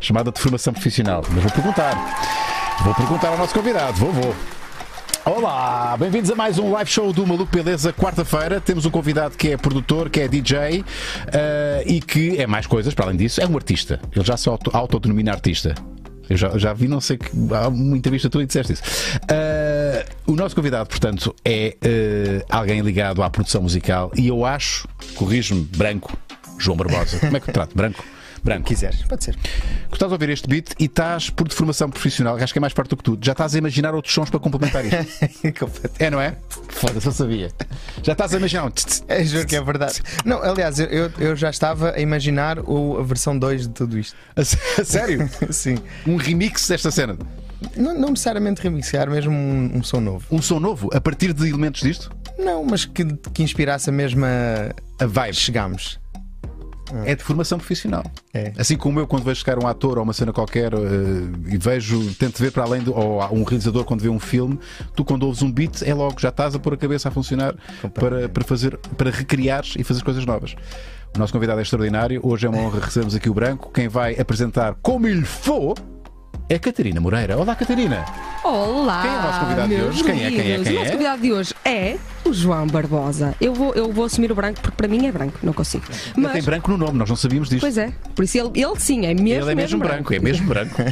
chamada de formação profissional. Mas vou perguntar. Vou perguntar ao nosso convidado. Vou, vou. Olá, bem-vindos a mais um live show do Maluco Beleza, quarta-feira. Temos um convidado que é produtor, que é DJ uh, e que é mais coisas, para além disso, é um artista. Ele já se auto- autodenomina artista. Eu já, já vi, não sei que. Há uma entrevista tua e disseste isso. Uh, o nosso convidado, portanto, é uh, alguém ligado à produção musical e eu acho, corrijo-me, branco, João Barbosa. Como é que eu trato? Branco? Branco. Quiseres, pode ser. Estás a ouvir este beat e estás por deformação profissional, acho que é mais parte do que tu. Já estás a imaginar outros sons para complementar isto. é, não é? Foda-se, eu sabia. Já estás a imaginar um. É, juro que é verdade. Não, aliás, eu- eu, já estava a imaginar o, a versão 2 de tudo isto. A sério? Sim. Um remix desta cena. Não, não necessariamente remixar, mesmo um, um som novo. Um som novo, a partir de elementos disto? Não, mas que, que inspirasse a mesma. A vibe. Chegámos. É de formação profissional. É. Assim como eu, quando vejo chegar um ator ou uma cena qualquer eh, e vejo, tento ver para além do. ou um realizador quando vê um filme, tu quando ouves um beat é logo, já estás a pôr a cabeça a funcionar para, para fazer, para recriares e fazer coisas novas. O nosso convidado é extraordinário. Hoje é uma honra recebermos aqui o Branco. Quem vai apresentar como ele for é Catarina Moreira. Olá, Catarina. Olá! Quem é o nosso convidado de hoje? Quem é, quem é, quem O nosso é? convidado de hoje é o João Barbosa. Eu vou, eu vou assumir o branco porque para mim é branco, não consigo. Ele tem Mas, branco no nome, nós não sabíamos disto. pois é, por isso ele, ele sim é mesmo, ele é mesmo branco, é mesmo branco.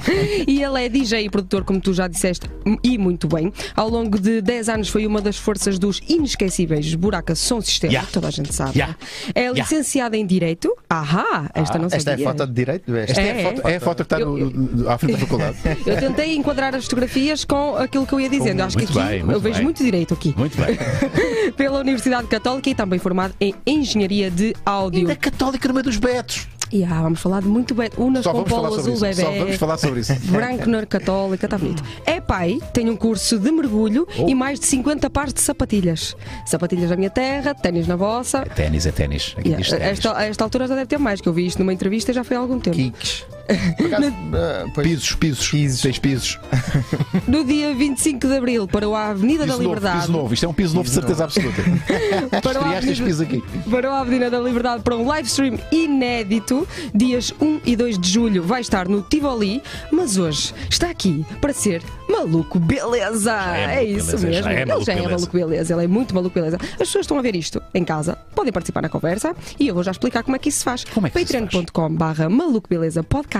E ele é DJ e produtor, como tu já disseste, e muito bem. Ao longo de 10 anos foi uma das forças dos inesquecíveis Buraca Som Sistema, Yeah. toda a gente sabe. Yeah. É Yeah. licenciada em Direito. Ahá, esta não Esta é sabia. a foto de direito? Esta é, É, a foto, é a foto que está no- Eu- no- à frente da faculdade. Eu tentei enquadrar as fotografias com aquilo que eu ia dizendo. Acho que Muito aqui bem, eu vejo bem. muito direito aqui. Muito bem. Pela Universidade Católica e também formado em Engenharia de Áudio. Ainda católica no meio dos betos. E ah, vamos falar de muito bem. Unas Só com vamos falar polo sobre azul isso. Só vamos bebê. falar sobre isso. Branco na Católica, está bonito. É pai, tem um curso de mergulho Oh. e mais de 50 pares de sapatilhas. Sapatilhas da minha terra, ténis na vossa. Ténis é ténis. Aqui Yeah, diz ténis. esta, a esta altura já deve ter mais, que eu vi isto numa entrevista e já foi há algum tempo. Kicks. Acaso, ah, Pisos, pisos. Pisos. Tens pisos. No dia 25 de Abril, para a Avenida Piso da novo, Liberdade. piso novo. Isto é um piso novo de certeza absoluta. Para a Avenida- piso aqui. para a Avenida da Liberdade para um live stream inédito. Dias 1 e 2 de julho vai estar no Tivoli, mas hoje está aqui para ser maluco beleza. é é isso beleza, mesmo. já é Ele maluco já é beleza. maluco beleza, ele é muito maluco beleza. As pessoas estão a ver isto em casa, podem participar na conversa e eu vou já explicar como é que isso se faz. Como é que isso se faz? Patreon.com/barra maluco beleza podcast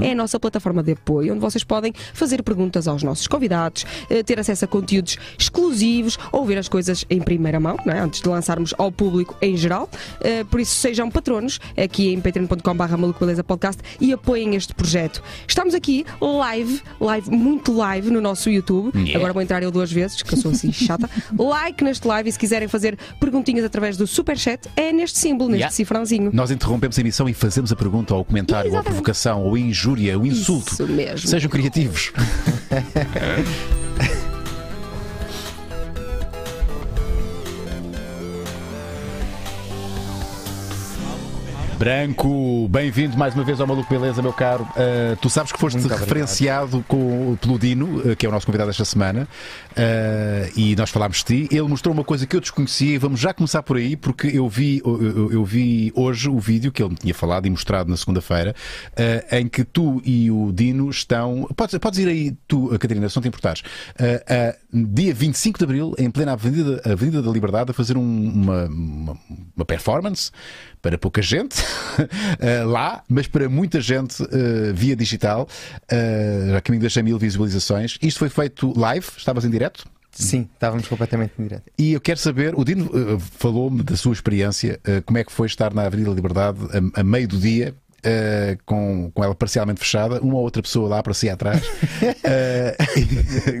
é a nossa plataforma de apoio onde vocês podem fazer perguntas aos nossos convidados, eh, ter acesso a conteúdos exclusivos, ouvir as coisas em primeira mão, é? antes de lançarmos ao público em geral. Eh, Por isso, sejam patronos aqui em patreon.com.br Maluco Beleza Podcast e apoiem este projeto. Estamos aqui live, live, muito live no nosso YouTube. Yeah. Agora vou entrar eu duas vezes, que eu sou assim chata. like neste live e se quiserem fazer perguntinhas através do Superchat, é neste símbolo, neste Yeah. cifrãozinho. Nós interrompemos a emissão e fazemos a pergunta ou o comentário ou a Exatamente. Provocação ou a injúria, o insulto. Isso mesmo. Sejam criativos. Branco, bem-vindo mais uma vez ao Maluco Beleza, meu caro. Uh, tu sabes que foste Muito referenciado com, pelo Dino, uh, que é o nosso convidado esta semana, uh, e nós falámos de ti. Ele mostrou uma coisa que eu desconhecia e vamos já começar por aí, porque eu vi, eu, eu- vi hoje o vídeo que ele me tinha falado e mostrado na segunda-feira, em que tu e o Dino estão. Podes, podes ir aí, tu, Catarina, se não te importares. Dia 25 de Abril, em plena Avenida, Avenida da Liberdade, a fazer um- uma, uma, uma performance para pouca gente uh, lá, mas para muita gente uh, via digital, uh, já a caminho das 100 mil visualizações. Isto foi feito live, estavas em direto? Sim, estávamos completamente em direto. E eu quero saber, o Dino uh, falou-me da sua experiência, uh, como é que foi estar na Avenida da Liberdade a, a meio do dia. uh, com, com ela parcialmente fechada, uma ou outra pessoa lá para si atrás.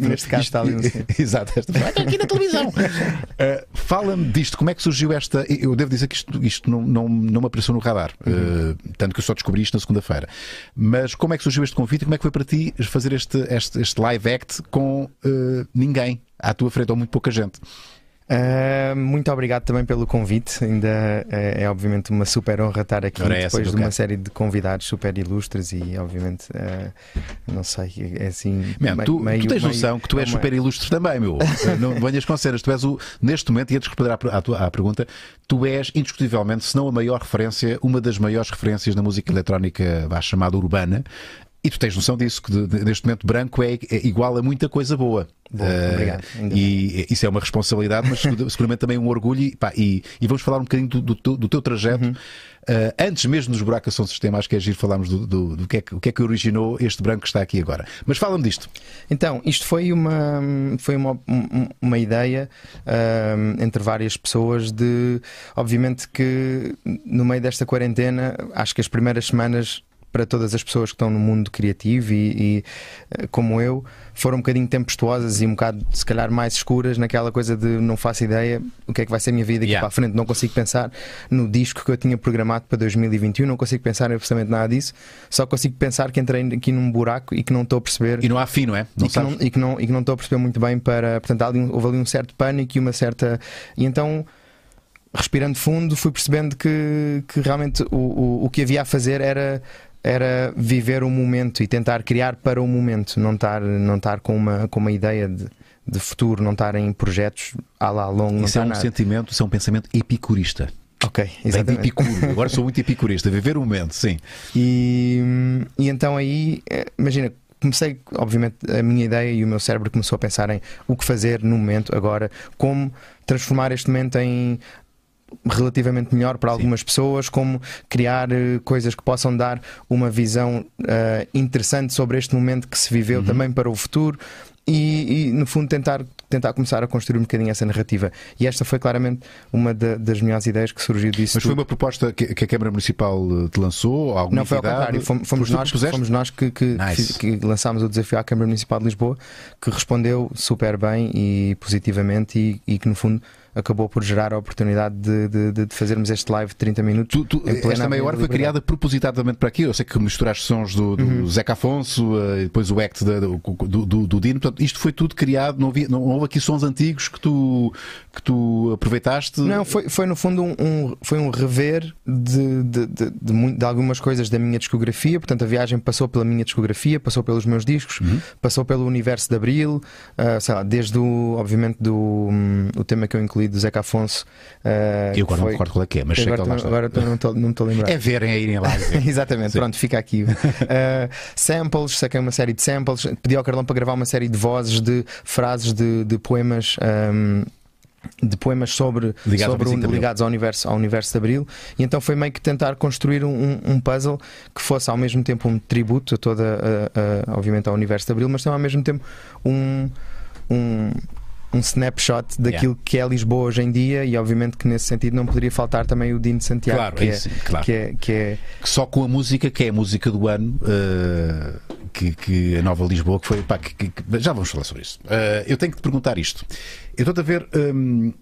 Neste caso está ali um. Exato, esta pessoa, "Ah, aqui na televisão. Fala-me disto, como é que surgiu esta. Eu devo dizer que isto, isto não, não, não me apareceu no radar, uh, tanto que eu só descobri isto na segunda-feira. Mas como é que surgiu este convite e como é que foi para ti fazer este, este, este live act com uh, ninguém à tua frente ou muito pouca gente? Uh, muito obrigado também pelo convite. Ainda é, é obviamente uma super honra estar aqui é depois de uma cara. série de convidados super ilustres e obviamente uh, não sei, é assim. Mesmo, tu, meio- tu tens meio- noção que tu é és uma- super ilustre também, meu. Não venhas com cenas. Tu és o, neste momento, e antes de responder à, à tua- à pergunta, tu és indiscutivelmente, se não a maior referência, uma das maiores referências na música eletrónica, chamada urbana. E tu tens noção disso, que neste momento branco é, é igual a muita coisa boa. Boa, Eh, obrigado. E isso é uma responsabilidade, mas segura- seguramente também um orgulho. E, pá, e- e vamos falar um bocadinho do, do teu- do teu trajeto. Uhum. Eh, antes mesmo dos buracos são sistema, acho que é giro falarmos do, do, do que é que, o que é que originou este branco que está aqui agora. Mas fala-me disto. Então, isto foi uma, foi uma, um- uma ideia ahm, entre várias pessoas de. Obviamente que no meio desta quarentena, acho que as primeiras semanas. Para todas as pessoas que estão no mundo criativo e, e, eh, como eu, foram um bocadinho tempestuosas e um bocado, se calhar, mais escuras naquela coisa de não faço ideia o que é que vai ser a minha vida aqui Yeah. para a frente. Não consigo pensar no disco que eu tinha programado para 2021, não consigo pensar em absolutamente nada disso. Só consigo pensar que entrei aqui num buraco e que não estou a perceber E não há fim, não é? Não e, que não, e, que não, e que não estou a perceber muito bem para. Portanto, há ali um- houve ali um certo pânico e uma certa. E então, respirando fundo, fui percebendo que, que realmente o, o, o que havia a fazer era. Era viver o momento e tentar criar para o momento, não estar, não estar com, uma, com uma ideia de, de futuro, não estar em projetos à lá longo, Isso é um nada. sentimento, isso é um pensamento epicurista. Ok, de exatamente. epicuro. Agora sou muito epicurista. Viver o momento, sim. E, e então aí, eh, imagina, comecei, obviamente, a minha ideia e o meu cérebro começou a pensar em o que fazer no momento, agora, como transformar este momento em relativamente melhor para algumas pessoas, como criar eh, coisas que possam dar uma visão eh, interessante sobre este momento que se viveu também para o futuro. E, e, no fundo tentar, tentar começar a construir um bocadinho essa narrativa. E esta foi claramente uma da- das melhores ideias que surgiu disso. Mas foi tudo. uma proposta que, que a Câmara Municipal eh, te lançou? Alguma Não, foi ao contrário. Fomos, fomos nós, que fomos nós que, que, Nice. que lançámos o desafio à Câmara Municipal de Lisboa, que respondeu super bem e positivamente e, e que, no fundo, acabou por gerar a oportunidade de, de- de- fazermos este live de 30 minutos. Tu- tu- em plena esta meia hora foi criada propositadamente para aqui. Eu sei que misturaste sons do, do Uhum. Zeca Afonso e depois o act da- do, do, do- Dino. Portanto, isto foi tudo criado. Não, havia- não houve aqui sons antigos que tu, que tu aproveitaste. Não, foi, foi no fundo um, um- foi um rever de, de, de, algumas coisas da minha discografia. Portanto, a viagem passou pela minha discografia, passou pelos meus discos, Uhum. passou pelo universo de Abril, ah, sei lá, desde o, obviamente, do hum, o tema que eu incluí do Zeca Afonso. ah, Eu agora que não me recordo qual é que é, mas sei que agora ele lá está. agora não estou- não a lembrar. É verem a irem lá. Exatamente, Sim. pronto, fica aqui. Uh, samples, saquei uma série de samples, pedi ao Carlão para gravar uma série de vozes de frases de, de poemas. um, de poemas sobre, Ligados ao sobre 25 o- de Abril. ligados ao universo, ao universo de Abril, e então foi meio que tentar construir um, um- um puzzle que fosse ao mesmo tempo um tributo a toda, a- a- obviamente, ao universo de Abril, mas também ao mesmo tempo um, um, um snapshot daquilo que é Lisboa hoje em dia, e obviamente que nesse sentido não poderia faltar também o Dino de Santiago, Claro, que, é isso, claro. que, é, que é Que Só com a música, que é a música do ano, eh, que, que a Nova Lisboa, que foi. pá, que- que- já vamos falar sobre isso. Eh, eu tenho que te perguntar isto. Eu estou a ver. hum,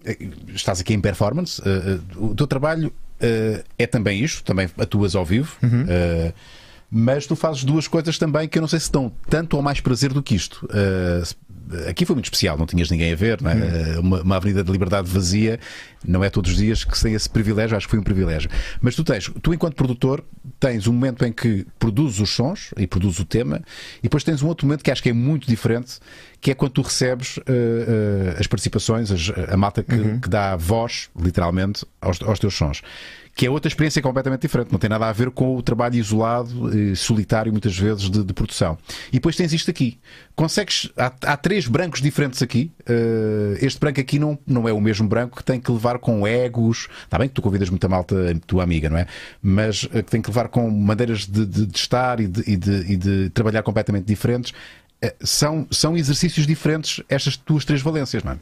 estás aqui em performance. eh, eh, o teu trabalho eh, é também isto, também atuas ao vivo. eh, mas tu fazes duas coisas também que eu não sei se dão tanto ou mais prazer do que isto. Se- aqui foi muito especial, não tinhas ninguém a ver, não é? Eh, uma, uma Avenida de Liberdade vazia, não é todos os dias que se tem esse privilégio, acho que foi um privilégio. Mas tu tens, tu enquanto produtor, tens um momento em que produzes os sons e produzes o tema, e depois tens um outro momento que acho que é muito diferente, que é quando tu recebes eh, eh, as participações, as- a malta que, que dá voz, literalmente, aos, aos teus sons. Que é outra experiência completamente diferente, não tem nada a ver com o trabalho isolado, eh, solitário, muitas vezes, de, de produção. E depois tens isto aqui. Consegues. Há, há três brancos diferentes aqui. Eh, este branco aqui não, não é o mesmo branco que tem que levar com egos. Está bem que tu convidas muita malta, tua amiga, não é? Mas eh, que tem que levar com maneiras de, de- de estar e e e de trabalhar completamente diferentes. Eh, São, são exercícios diferentes estas tuas três valências, não é?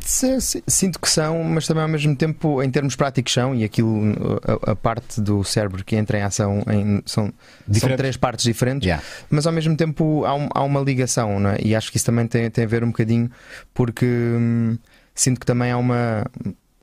Se- Sinto que são, mas também ao mesmo tempo, em termos práticos, são, e aquilo, a, a parte do cérebro que entra em ação em- são, são três partes diferentes, Yeah. mas ao mesmo tempo há, um- há uma ligação, não é? e acho que isso também tem, tem a ver um bocadinho, porque hum, sinto que também há uma.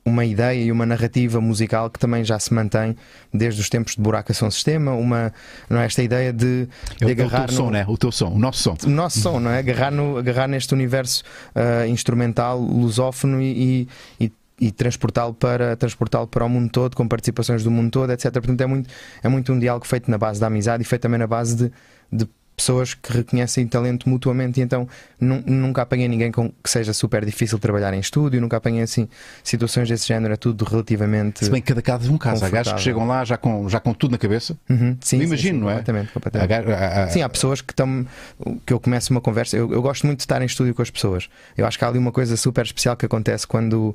Uma ideia e uma narrativa musical que também já se mantém desde os tempos de Buraco Som Sistema, uma, não é, esta ideia de, É de o teu, agarrar teu som, no, né? O teu som, o nosso som. o nosso som, não é? Agarrar, no, agarrar neste universo ah, instrumental lusófono e, e, e- e transportá-lo para, transportá para o mundo todo, com participações do mundo todo, etc. Portanto, é muito, é muito um diálogo feito na base da amizade e feito também na base de, de pessoas que reconhecem talento mutuamente. E então nu- nunca apanhei ninguém com, que seja super difícil trabalhar em estúdio, nunca apanhei assim situações desse género, é tudo relativamente. Se bem que cada caso é um caso. Há gajos que chegam lá já com, já com tudo na cabeça. Uhum, sim, imagino, sim, não é? Completamente, completamente. Sim, há pessoas que estão. que eu começo uma conversa. Eu, eu gosto muito de estar em estúdio com as pessoas. Eu acho que há ali uma coisa super especial que acontece quando.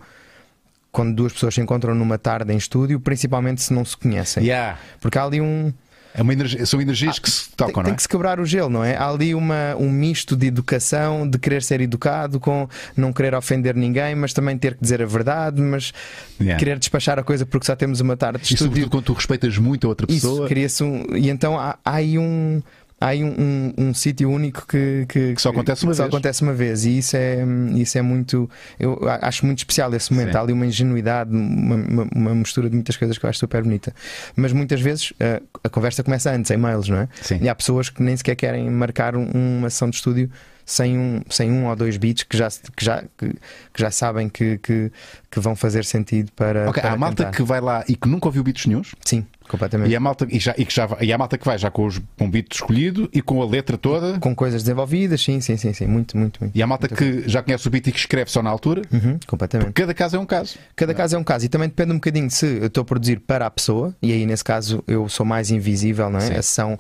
Quando duas pessoas se encontram numa tarde em estúdio, principalmente se não se conhecem. Yeah. Porque há ali um. É uma energia- são energias que se tocam, Tem, não tem é? que se quebrar o gelo, não é? Há ali uma, um misto de educação, de querer ser educado, com não querer ofender ninguém, mas também ter que dizer a verdade, mas Yeah. querer despachar a coisa porque só temos uma tarde de E estúdio. sobretudo quando tu respeitas muito a outra Isso, pessoa. cria-se um. E então há, há aí um. Há aí um, um, um sítio único que, que, Que só acontece uma que só vez. acontece uma vez e isso é, isso é muito. Eu a- acho muito especial esse momento. Sim. Há ali uma ingenuidade, uma, uma, uma mistura de muitas coisas que eu acho super bonita. Mas muitas vezes uh, a conversa começa antes, em mails, não é? Sim. E há pessoas que nem sequer querem marcar um- uma sessão de estúdio sem um, sem um ou dois beats que já, que já, que, que já sabem que, que, que vão fazer sentido para. Ok, para há malta cantar. que vai lá e que nunca ouviu beats nenhuns. Sim, completamente. E há malta, e já, e que já, vai- e há malta que vai já com, os, com o beat escolhido e com a letra toda. Com coisas desenvolvidas, sim, sim, sim, sim. Muito, muito, muito. E há malta que já conhece o beat e que escreve só na altura. Uhum, completamente. Cada caso é um caso. Cada caso é um caso e também depende um bocadinho de se eu estou a produzir para a pessoa, e aí nesse caso eu sou mais invisível, não é? Sim. A sessão,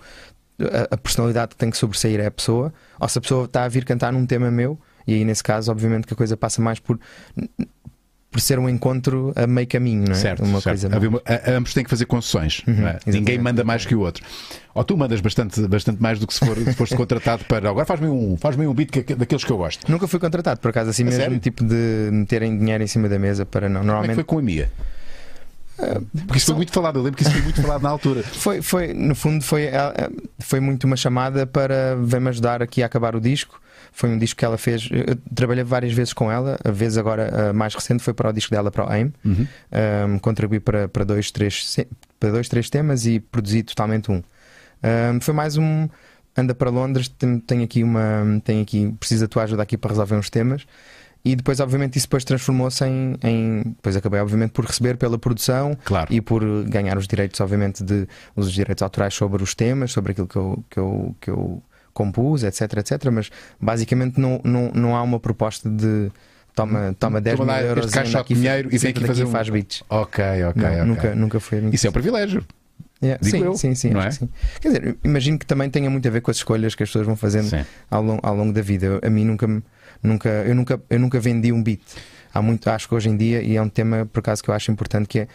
a, a personalidade que tem que sobressair é a pessoa, ou se a pessoa está a vir cantar num tema meu, e aí nesse caso, obviamente, que a coisa passa mais por. Por ser um encontro a meio caminho, não é? Certo. Uma certo. coisa. Uma- a- ambos têm que fazer concessões. não é? Ninguém manda mais que o outro. Ou tu mandas bastante, bastante mais do que se, for, foste contratado para. Agora faz-me um, faz um beat que- daqueles que eu gosto. Nunca fui contratado, por acaso, assim A mesmo, sério? tipo de meterem dinheiro em cima da mesa para não. É Normalmente foi com a Mia? Porque isso foi muito falado, eu lembro que isso foi muito falado na altura. Foi, foi, no fundo, foi, eh, foi muito uma chamada para vem-me ajudar aqui a acabar o disco. Foi um disco que ela fez. Eu trabalhei várias vezes com ela. A vez agora a mais recente foi para o disco dela, para o AIM. Uhum. Um, contribuí para, para, dois, três, para dois, três temas e produzi totalmente um. Um, foi mais um. Anda para Londres, tem, tem aqui uma. Tem aqui, precisa da tua ajuda aqui para resolver uns temas. E depois, obviamente, isso depois transformou-se em, em. Depois acabei, obviamente, por receber pela produção Claro. e por ganhar os direitos, obviamente, de os direitos autorais sobre os temas, sobre aquilo que eu, que eu, que eu compus, etc, etc. Mas basicamente não, não, não há uma proposta de toma, toma 10 Toma mil euros este caixa de dinheiro e vem aqui fazer um- faz beats. Ok, ok, Não, ok. Nunca, nunca foi. Isso é um privilégio. Yeah, sim, eu, sim, sim, não é? sim. Quer dizer, imagino que também tenha muito a ver com as escolhas que as pessoas vão fazendo Sim. ao longo, ao longo da vida. A mim nunca, nunca, eu nunca, eu nunca vendi um beat. Há muito, acho que hoje em dia, e é um tema por acaso que eu acho importante, que é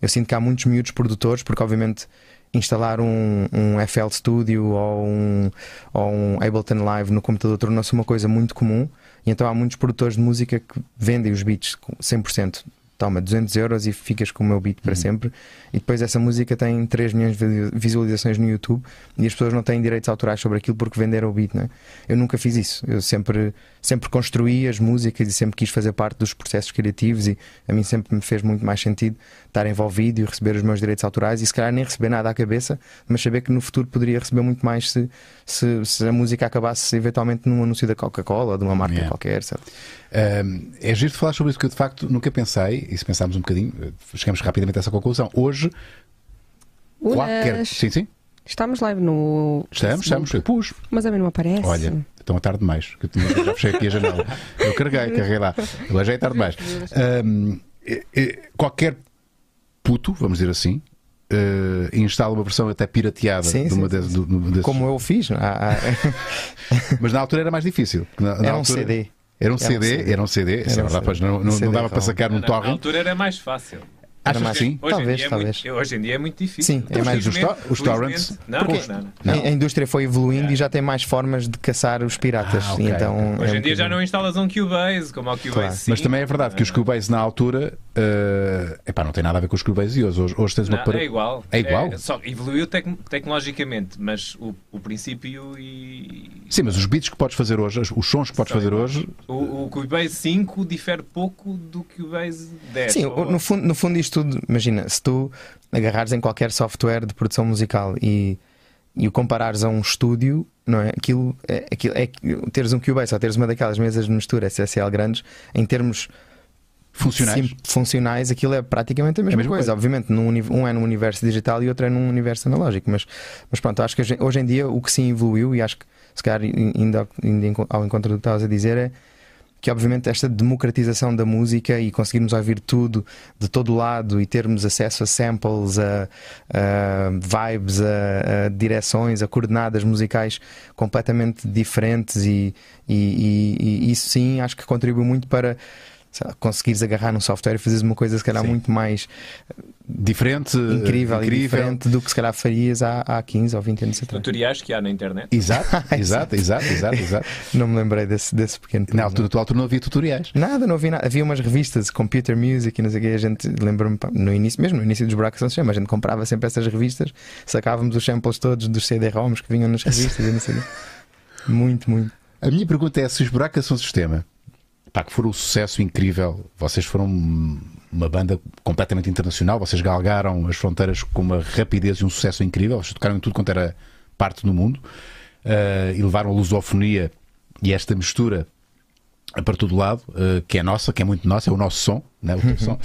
eu sinto que há muitos miúdos produtores, porque obviamente instalar um, um FL Studio ou um, ou um Ableton Live no computador tornou-se uma coisa muito comum, e então há muitos produtores de música que vendem os beats com 100%. Toma 200 euros e ficas com o meu beat para sempre. E depois essa música tem 3 milhões de vi- visualizações no YouTube e as pessoas não têm direitos autorais sobre aquilo porque venderam o beat. Né? Eu nunca fiz isso. Eu sempre, sempre construí as músicas e sempre quis fazer parte dos processos criativos e a mim sempre me fez muito mais sentido estar envolvido e receber os meus direitos autorais e se calhar nem receber nada à cabeça, mas saber que no futuro poderia receber muito mais se, se, se a música acabasse eventualmente num anúncio da Coca-Cola ou de uma marca Yeah. qualquer. Sabe? Um, é giro de falar sobre isso que eu de facto nunca pensei, e se pensarmos um bocadinho, eh, chegamos rapidamente a essa conclusão. Hoje, qualquer. Unas. Sim, sim, Estamos live no. estamos, estamos. Eu pus. Mas a mim não aparece. Olha, estão a tarde demais. que Eu já fechei aqui a janela. Eu carreguei, carreguei lá. Agora já é tarde demais. Um, eh, eh, qualquer puto, vamos dizer assim, eh, instala uma versão até pirateada Sim, de uma sim, das- do- do- desses- Como eu fiz. há- há- Mas na altura era mais difícil. Na- na Era um altura- CD. Era um Era um CD, CD. era um CD, Era um CD. não, não, não CD dava para ROM. sacar num Na, na torrent. altura era mais fácil. Achas mais- que sim? Hoje Talvez, em dia é talvez. muito, hoje em dia é muito difícil. Sim, é mais- os os torrents? Não, Porque- não, não. Não. A, a indústria foi evoluindo e já tem mais formas de caçar os piratas. Ah, ok, e então Hoje é em um dia já bocadinho- não instalas um Cubase como ao Cubase Claro. 5. Mas também é verdade que os Cubase na altura uh, epá, não tem nada a ver com os Cubase de hoje. Hoje, hoje tens uma Não, para- é igual. É igual? só evoluiu tec- tecnologicamente, mas o, o princípio e. Sim, mas os beats que podes fazer hoje, os sons que podes São fazer iguais. hoje, O, o Cubase 5 difere pouco do Cubase 10. Sim, ou- no fundo, no fundo isto tudo, imagina, se tu agarrares em qualquer software de produção musical e, e o comparares a um estúdio, não é? Aquilo é, aquilo é teres um Cubase ou teres uma daquelas mesas de mistura SSL grandes, em termos funcionais. sim- funcionais, aquilo é praticamente a mesma, mesma coisa. coisa. Obviamente, num um é num universo digital e outro é num universo analógico. Mas, mas pronto, acho que hoje, hoje em dia o que sim evoluiu, e acho que se calhar indo ao, indo ao encontro do que estavas a dizer, é que obviamente esta democratização da música e conseguirmos ouvir tudo de todo lado e termos acesso a samples, a, a vibes, a, a direções, a coordenadas musicais completamente diferentes e, e- e- e isso sim acho que contribui muito para conseguires agarrar num software e fazeres uma coisa se calhar Sim. muito mais Diferente, incrível, e incrível. diferente do que se calhar farias há, há 15 ou 20 anos atrás. Tutoriais que há na internet. Exato, exato, exato, exato, exato. Não me lembrei desse, desse pequeno Na altura, na tua altura não havia tutoriais. Nada, não havia nada. Havia umas revistas, Computer Music e não sei o que. A gente lembra-me no início, mesmo no início dos Buracos São Chama, a gente comprava sempre essas revistas, sacávamos os samples todos dos CD-ROMs que vinham nas revistas e não sei o quê. Muito, muito. A minha pergunta é se os buracos são sistema, pá, que foram um sucesso incrível, vocês foram uma banda completamente internacional, vocês galgaram as fronteiras com uma rapidez e um sucesso incrível, vocês tocaram em tudo quanto era parte do mundo eh, e levaram a lusofonia e esta mistura para todo lado, eh, que é nossa, que é muito nossa, é o nosso som, né? o teu som.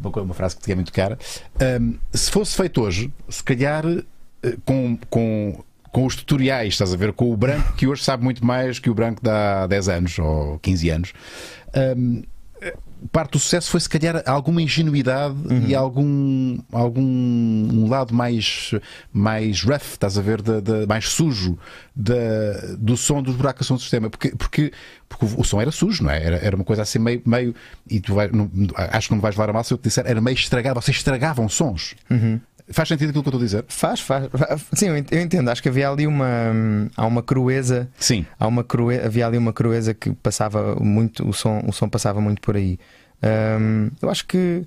Uma, frase que te é muito cara. Ahm, se fosse feito hoje, se calhar eh, com, com, com os tutoriais, estás a ver, com o branco que hoje sabe muito mais que o branco de há 10 anos ou 15 anos. eh, Parte do sucesso foi se calhar alguma ingenuidade e algum, algum um lado mais, mais rough, estás a ver, da- da- mais sujo da, do som dos buracos do sistema. Porque, porque, porque o, som era sujo, não é? Era, era uma coisa assim meio. meio e tu vai, não- acho que não me vais levar a mal se eu te disser, era meio estragado, vocês estragavam sons. Faz sentido aquilo que eu estou a dizer? Faz, faz. Sim, eu ent- eu entendo. Acho que havia ali uma. Há uma crueza. Sim. Há uma crue... Havia ali uma crueza que passava muito. O som, o som passava muito por aí. Hum, eu acho que.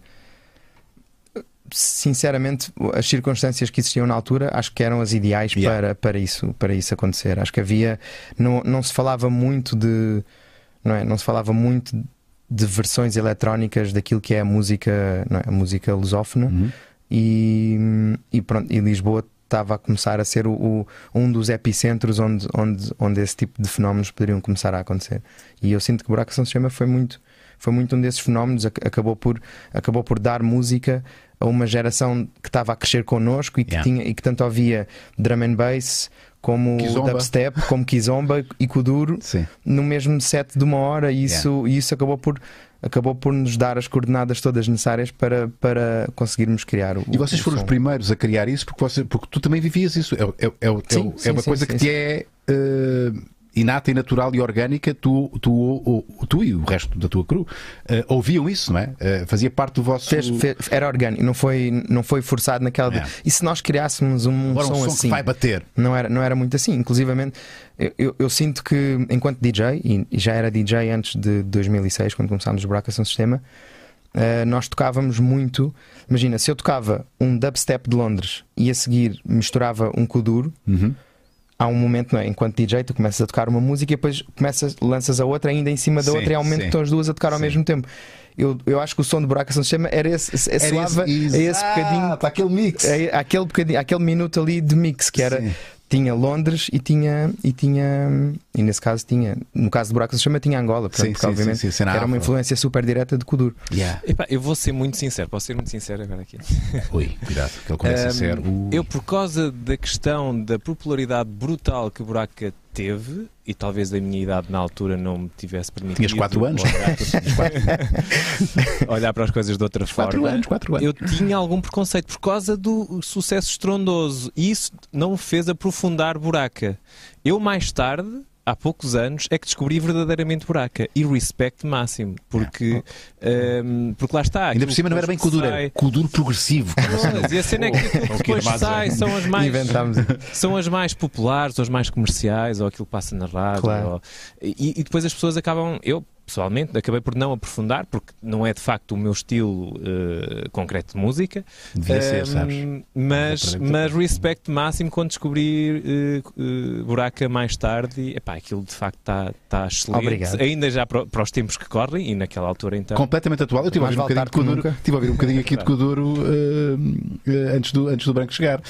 Sinceramente, as circunstâncias que existiam na altura acho que eram as ideais Yeah. para, para, isso, para isso acontecer. Acho que havia. Não, não se falava muito de. Não, é? não se falava muito de versões eletrónicas daquilo que é a música, não é? a música lusófona Uhum. E, e pronto, e Lisboa estava a começar a ser o, o- um dos epicentros onde, onde, onde esse tipo de fenómenos poderiam começar a acontecer. E eu sinto que o Buraco São Sistema foi muito, foi muito um desses fenómenos, ac- acabou por, acabou por dar música a uma geração que estava a crescer connosco e que, Yeah. tinha, e que tanto ouvia drum and bass como Kizomba. dubstep, como Kizomba e Kuduro Sim. no mesmo set de uma hora e isso, e isso acabou por acabou por nos dar as coordenadas todas necessárias para, para conseguirmos criar o E vocês foram os som. primeiros a criar isso porque, você, porque tu também vivias isso. É, é, é, é- Sim, é sim, uma sim, coisa que te é eh, inata e natural e orgânica. Tu, tu, tu e o resto da tua crew eh, ouviam isso, não é? Eh, fazia parte do vosso. Fez- fez- era orgânico, não foi, não foi forçado naquela. É. E se nós criássemos um Agora som, um som assim, que vai bater. não era, não era muito assim. Inclusivamente, eu, eu, eu sinto que, enquanto DJ, e, e já era DJ antes de 2006, quando começámos o Buraco São Sistema, eh, nós tocávamos muito. Imagina, se eu tocava um dubstep de Londres e a seguir misturava um kuduro, Uhum. Há um momento, não é? Enquanto DJ, tu começas a tocar uma música e depois começas, lanças a outra ainda em cima da Sim, outra e há um momento sim. que estão as duas a tocar ao Sim. mesmo tempo. Eu, eu acho que o som do Buraco São Sistema era esse, é, soava a esse bocadinho. Para aquele mix. É, aquele, bocadinho, aquele minuto ali de mix que era. Tinha Londres e tinha e tinha e nesse caso tinha no caso do Buraco se chama tinha Angola portanto, Sim, porque sim, obviamente sim, era uma influência super direta de Kuduro Yeah. Epá, eu vou ser muito sincero, posso ser muito sincero agora aqui. Ui, cuidado, que ele começa a Ahm, ser. o- Eu, por causa da questão da popularidade brutal que o Buraca teve, e talvez da minha idade na altura não me tivesse permitido. Tinhas quatro anos. Olhar, olhar para as coisas de outra Quatro forma. anos, quatro anos. Eu tinha algum preconceito por causa do sucesso estrondoso e isso não me fez aprofundar buraca. Eu mais tarde há poucos anos é que descobri verdadeiramente buraca e respect máximo, porque, ehm, porque lá está. Ainda por cima não era bem Kuduro, sai- era Kuduro progressivo. Pois, E a cena é que aquilo que depois sai é? são as mais são as mais populares, ou as mais comerciais, ou aquilo que passa na rádio. Claro. ou- E, e depois as pessoas acabam. Eu, pessoalmente, acabei por não aprofundar, porque não é de facto o meu estilo eh, concreto de música. Devia ser, Ahm, sabes? Mas, mas respect máximo quando descobri eh, Buraca mais tarde. E, epá, aquilo de facto está tá excelente. Obrigado. Ainda já para, para os tempos que correm, e naquela altura então. Completamente atual. Eu estive a ouvir um bocadinho de nunca. estive a ouvir um bocadinho aqui de eh, antes, do, antes do branco chegar.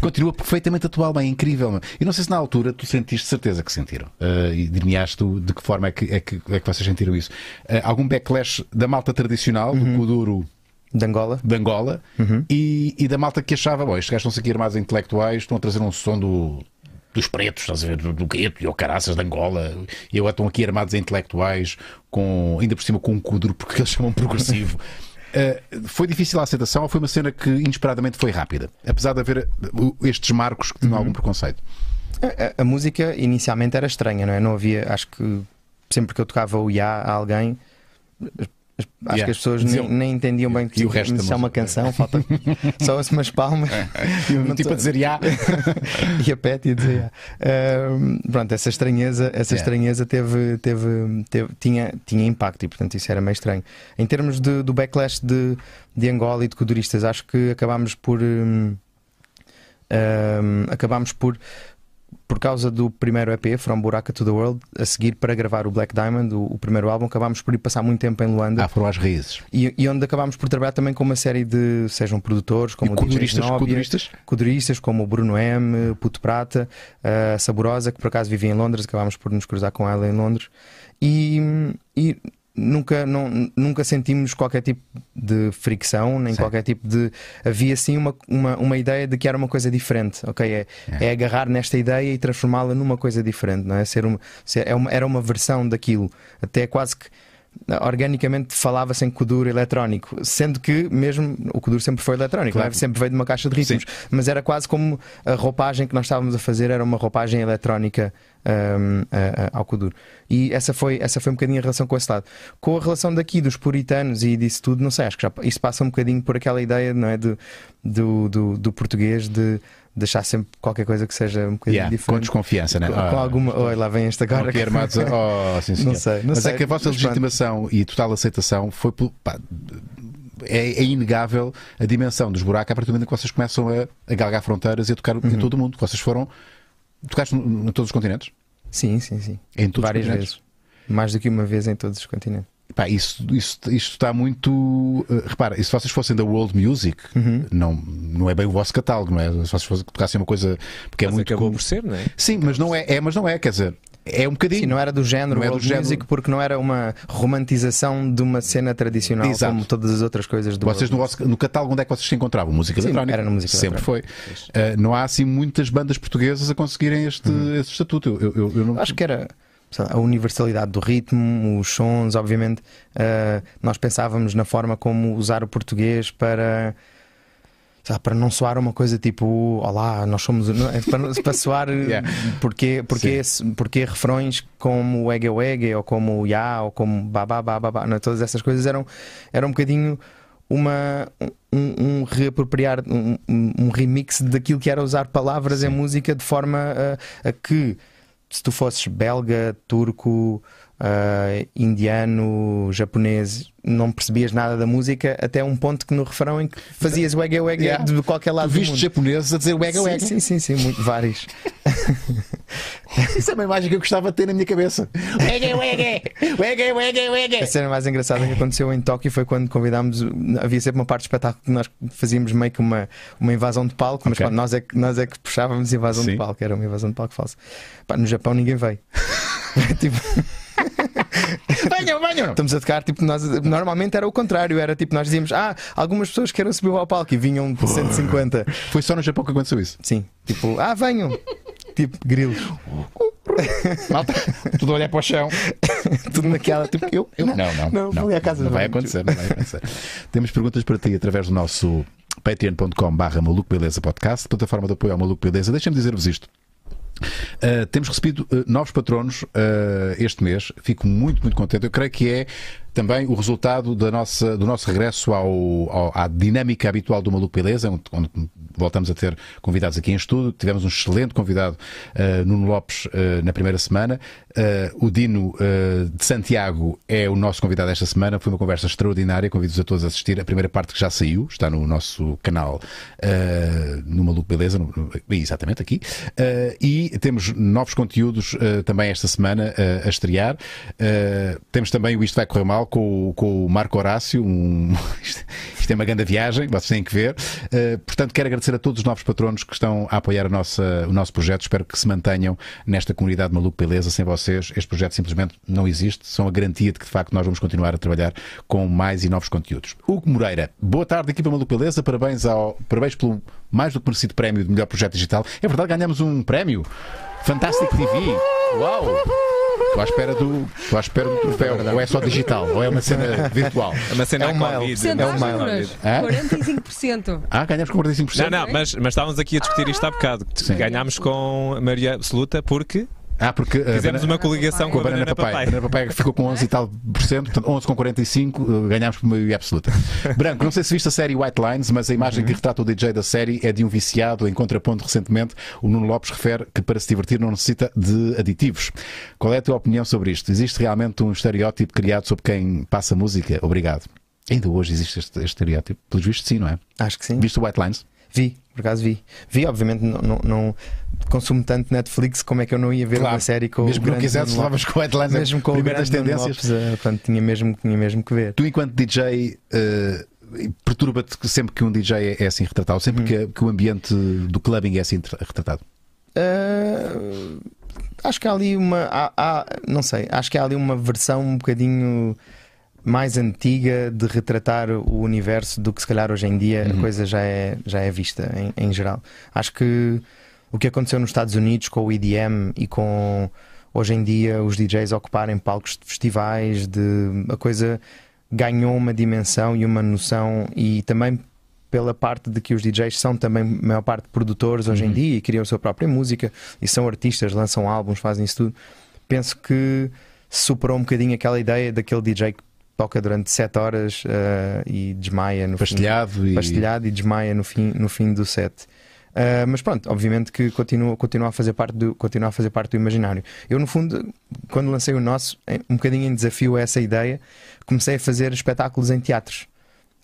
Continua perfeitamente atual, bem, é incrível. meu. E não sei se na altura tu sentiste certeza que sentiram. E dir-me-ás tu de que forma é que, é, que, é que vocês sentiram isso. Eh, algum backlash da malta tradicional, do Kuduro De Angola. de Angola e, e da malta que achava, bom, estes gajos estão-se aqui armados intelectuais, estão a trazer um som do, dos pretos, estás a ver, do, do gueto e ao caraças de Angola, e agora estão aqui armados em intelectuais, com, ainda por cima com um cudro, porque eles chamam progressivo. Eh, foi difícil a aceitação ou foi uma cena que inesperadamente foi rápida? Apesar de haver o- estes marcos que tinham algum preconceito. A, a- a música inicialmente era estranha, não é? Não havia, acho que sempre que eu tocava o Ya a alguém, acho Yeah. que as pessoas Diziam- nem, nem entendiam bem E o resto da se é uma canção, falta só as umas palmas. Não tipo a dizer, já. e a Pet ia dizer. Ahm, pronto, essa estranheza, essa Yeah. estranheza teve, teve, teve- tinha, tinha impacto e, portanto, isso era meio estranho. Em termos de- do backlash de, de Angola e de coduristas, acho que acabámos por. hum, hum, acabámos por. Por causa do primeiro EP, From Buraca to the World, a seguir para gravar o Black Diamond, o, o primeiro álbum, acabámos por ir passar muito tempo em Luanda Ah, foram às raízes. e, e onde acabámos por trabalhar também com uma série de, sejam produtores, como e o coduristas, Nobia, coduristas? coduristas como o Bruno M, Puto Prata, a Saborosa, que por acaso vivia em Londres, acabámos por nos cruzar com ela em Londres, e, e nunca, não, nunca sentimos qualquer tipo de fricção, nem Sim. qualquer tipo de. Havia sim uma, uma, uma ideia de que era uma coisa diferente, ok? É, É. é agarrar nesta ideia e transformá-la numa coisa diferente, não é? Ser uma, ser, é uma, era uma versão daquilo, até quase que organicamente falava-se em Kuduro eletrónico, sendo que mesmo o Kuduro sempre foi eletrónico, Claro. é? sempre veio de uma caixa de ritmos, mas era quase como a roupagem que nós estávamos a fazer era uma roupagem eletrónica a- a- ao Kuduro. E essa foi, essa foi um bocadinho a relação com esse lado. Com a relação daqui dos puritanos e disso tudo, não sei, acho que já, isso passa um bocadinho por aquela ideia não é, do, do, do, do português de deixar sempre qualquer coisa que seja um bocadinho Yeah, com diferente. desconfiança, né? Com, Ah, com alguma. Oi, lá vem este agora. Aqui armados. Oh, sim. Não sei, não Mas sei. é que a vossa Mas pronto. legitimação e total aceitação foi pelo- pá, é, é inegável a dimensão dos buracos a partir do momento que vocês começam a, a galgar fronteiras e a tocar Uhum. em todo o mundo. Vocês foram. Tocaste em todos os continentes? Sim, sim, sim. Em todos Várias os continentes? vezes. Mais do que uma vez em todos os continentes. Pá, isso, isso, isto está muito. eh, repara, e se vocês fossem da World Music, Uhum. não, não é bem o vosso catálogo, não é? Se vocês fossem, tocassem uma coisa. Porque é Mas muito. acabou comum. por ser, não é? Sim, mas não é, é, mas não é, quer dizer, é um bocadinho. Sim, não era do género Não é do world género. music porque não era uma romantização de uma cena tradicional Exato. como todas as outras coisas do Vocês no, world vosso- no catálogo onde é que vocês se encontravam? Música Sim, eletrónica? era na música Sempre foi. Uh, não há assim muitas bandas portuguesas a conseguirem este, este estatuto. Eu, eu, eu- não... music. Acho que era a universalidade do ritmo, os sons, obviamente. ah, nós pensávamos na forma como usar o português para. para não soar uma coisa tipo Olá, nós somos. é para, para soar. Yeah. porque, porque, porque refrões como o Ege Wege ou como o Ya ou como Babá Babá Babá, é? todas essas coisas eram, eram um bocadinho uma, um, um reapropriar, um, um- remix daquilo que era usar palavras em música de forma a, a que se tu fosses belga, turco, ah, indiano, japonês, não percebias nada da música até um ponto que no refrão em que fazias o Ege Wege Yeah. de qualquer lado do viste mundo. japoneses a dizer wega Sim, wega. sim, sim, sim, muito, vários. Isso é uma imagem que eu gostava de ter na minha cabeça. Wega wega! Wega wega A wega! cena mais engraçada que aconteceu em Tóquio foi quando convidámos. Havia sempre uma parte do espetáculo que nós fazíamos meio que uma, uma invasão de palco, mas Ok. pá, nós, é que, nós é que puxávamos invasão Sim. de palco, era uma invasão de palco falsa. Pá, no Japão ninguém veio. tipo, Venham, venham! estamos a tocar, tipo, nós, normalmente era o contrário, era tipo, nós dizíamos, ah, algumas pessoas querem subir ao palco e vinham de 150. Foi só no Japão que aconteceu isso. Sim, tipo, ah, venham! Tipo, grilos, Malta, tudo a olhar para o chão. tudo naquela, tipo, eu, eu Não, não, não, vou ali à casa não vai acontecer, não vai acontecer. Temos perguntas para ti através do nosso patreon.com barra maluco beleza podcast, plataforma de apoio ao maluco beleza. Deixa-me dizer-vos isto. Uh, temos recebido uh, novos patronos uh, este mês. Fico muito, muito contente. Eu creio que é também o resultado da nossa, do nosso regresso ao, ao, à dinâmica habitual do Maluco Beleza, onde, voltamos a ter convidados aqui em estudo. Tivemos um excelente convidado, Nuno Lopes, na primeira semana. o Dino de Santiago é o nosso convidado esta semana. Foi uma conversa extraordinária. Convido-vos a todos a assistir. A primeira parte que já saiu, está no nosso canal no Maluco Beleza, no, exatamente aqui. e temos novos conteúdos uh, também esta semana uh, a estrear. Uh, temos também o Isto Vai Correr Mal com, com o Marco Horácio. Um... Isto é uma grande viagem, vocês têm que ver. portanto, quero agradecer a todos os novos patronos que estão a apoiar a nossa, o nosso projeto. Espero que se mantenham nesta comunidade Maluco Beleza. Sem vocês, este projeto simplesmente não existe. São a garantia de que, de facto, nós vamos continuar a trabalhar com mais e novos conteúdos. Hugo Moreira, boa tarde, equipa Maluco Beleza. Parabéns, ao, parabéns pelo mais do que merecido prémio de melhor projeto digital. É verdade, ganhamos um prémio. Fantastic TV. Uau! Estou à espera do, estou à espera do troféu. Ou é só digital, ou é uma cena virtual. É uma cena é um mail. É um mail. 45%. Ah, ganhamos com 45%. Não, não, mas, mas estávamos aqui a discutir isto há bocado. Sim. Ganhámos com a maioria absoluta porque ah, porque uh, Fizemos uma coligação com a Banana, banana Papai. A Banana Papai ficou com 11 e tal por cento, portanto 11 com 45, uh, ganhámos por maioria absoluta. Branco, não sei se viste a série White Lines, mas a imagem uhum. que retrata o DJ da série é de um viciado em contraponto recentemente. O Nuno Lopes refere que para se divertir não necessita de aditivos. Qual é a tua opinião sobre isto? Existe realmente um estereótipo criado sobre quem passa música? Obrigado. Ainda hoje existe este, este estereótipo. Pelos vistos, sim, não é? Acho que sim. Viste o White Lines? Vi, por acaso vi. Vi, obviamente, não, não, não, consumo tanto Netflix, como é que eu não ia ver claro. uma série com mesmo o que não quisesse, levavas com headlines mesmo com primeiras tendências. Lopes, uh, portanto, tinha mesmo, tinha mesmo que ver. Tu, enquanto DJ, uh, perturba-te sempre que um DJ é, é assim retratado, sempre hum. que, que, o ambiente do clubbing é assim retratado? Uh, acho que há ali uma. Há, há, não sei, acho que há ali uma versão um bocadinho mais antiga de retratar o universo do que se calhar hoje em dia uhum. a coisa já é, já é vista em, em geral. Acho que o que aconteceu nos Estados Unidos com o EDM e com hoje em dia os DJs ocuparem palcos de festivais, de a coisa ganhou uma dimensão e uma noção e também pela parte de que os DJs são também maior parte produtores hoje uhum. em dia e criam a sua própria música e são artistas, lançam álbuns, fazem isso tudo. Penso que superou um bocadinho aquela ideia daquele DJ que toca durante 7 horas uh, e desmaia no pastelhado fim, e... pastelhado e desmaia no fim, no fim do set. Uh, mas pronto, obviamente que continua, continua, a fazer parte do, continua a fazer parte do imaginário. Eu, no fundo, quando lancei o nosso, um bocadinho em desafio a essa ideia, comecei a fazer espetáculos em teatros.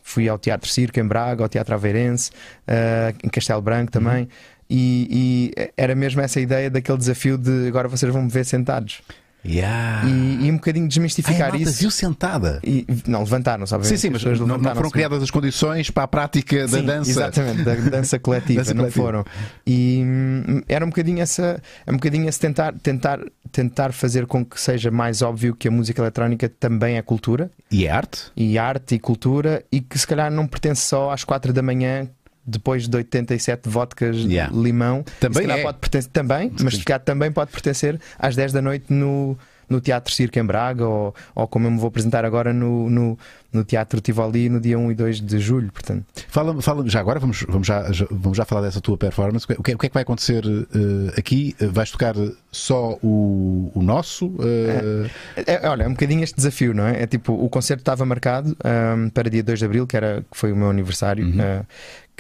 Fui ao Teatro Circo em Braga, ao Teatro Aveirense, uh, em Castelo Branco também. Uhum. E, e, era mesmo essa ideia daquele desafio de agora vocês vão me ver sentados. Yeah. E, e, um bocadinho desmistificar Ai, isso. viu sentada. E, não, levantaram-se, obviamente. Sim, sim, mas não, não, foram criadas as condições para a prática sim, da dança. Exatamente, da dança coletiva, dança não coletiva. foram. E hum, era um bocadinho essa, é um bocadinho esse tentar, tentar, tentar fazer com que seja mais óbvio que a música eletrónica também é cultura. E é arte. E arte e cultura, e que se calhar não pertence só às quatro da manhã depois de 87 vodkas yeah. de limão. Também é. pode pertencer, também, mas se calhar também pode pertencer às 10 da noite no, no Teatro Circo em Braga ou, ou como eu me vou apresentar agora no, no, no Teatro Tivoli no dia 1 e 2 de julho. Portanto. Fala, fala já agora, vamos, vamos, já, já, vamos já falar dessa tua performance. O que, o que é que vai acontecer uh, aqui? Vais tocar só o, o nosso? Uh... É, é, olha, é um bocadinho este desafio, não é? É tipo, o concerto estava marcado um, para dia 2 de abril, que, era, que foi o meu aniversário. Uhum. Uh,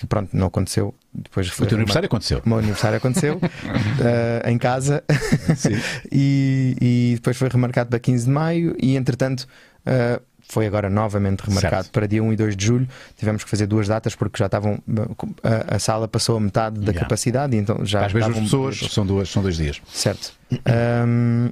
que pronto, não aconteceu. Depois foi o teu aniversário aconteceu? O meu aniversário aconteceu uh, em casa e, e, depois foi remarcado para 15 de maio e entretanto uh, foi agora novamente remarcado certo. para dia 1 e 2 de julho. Tivemos que fazer duas datas porque já estavam. A, a sala passou a metade da yeah. capacidade, então já. Às vezes pessoas são, duas, são dois dias. Certo. Um,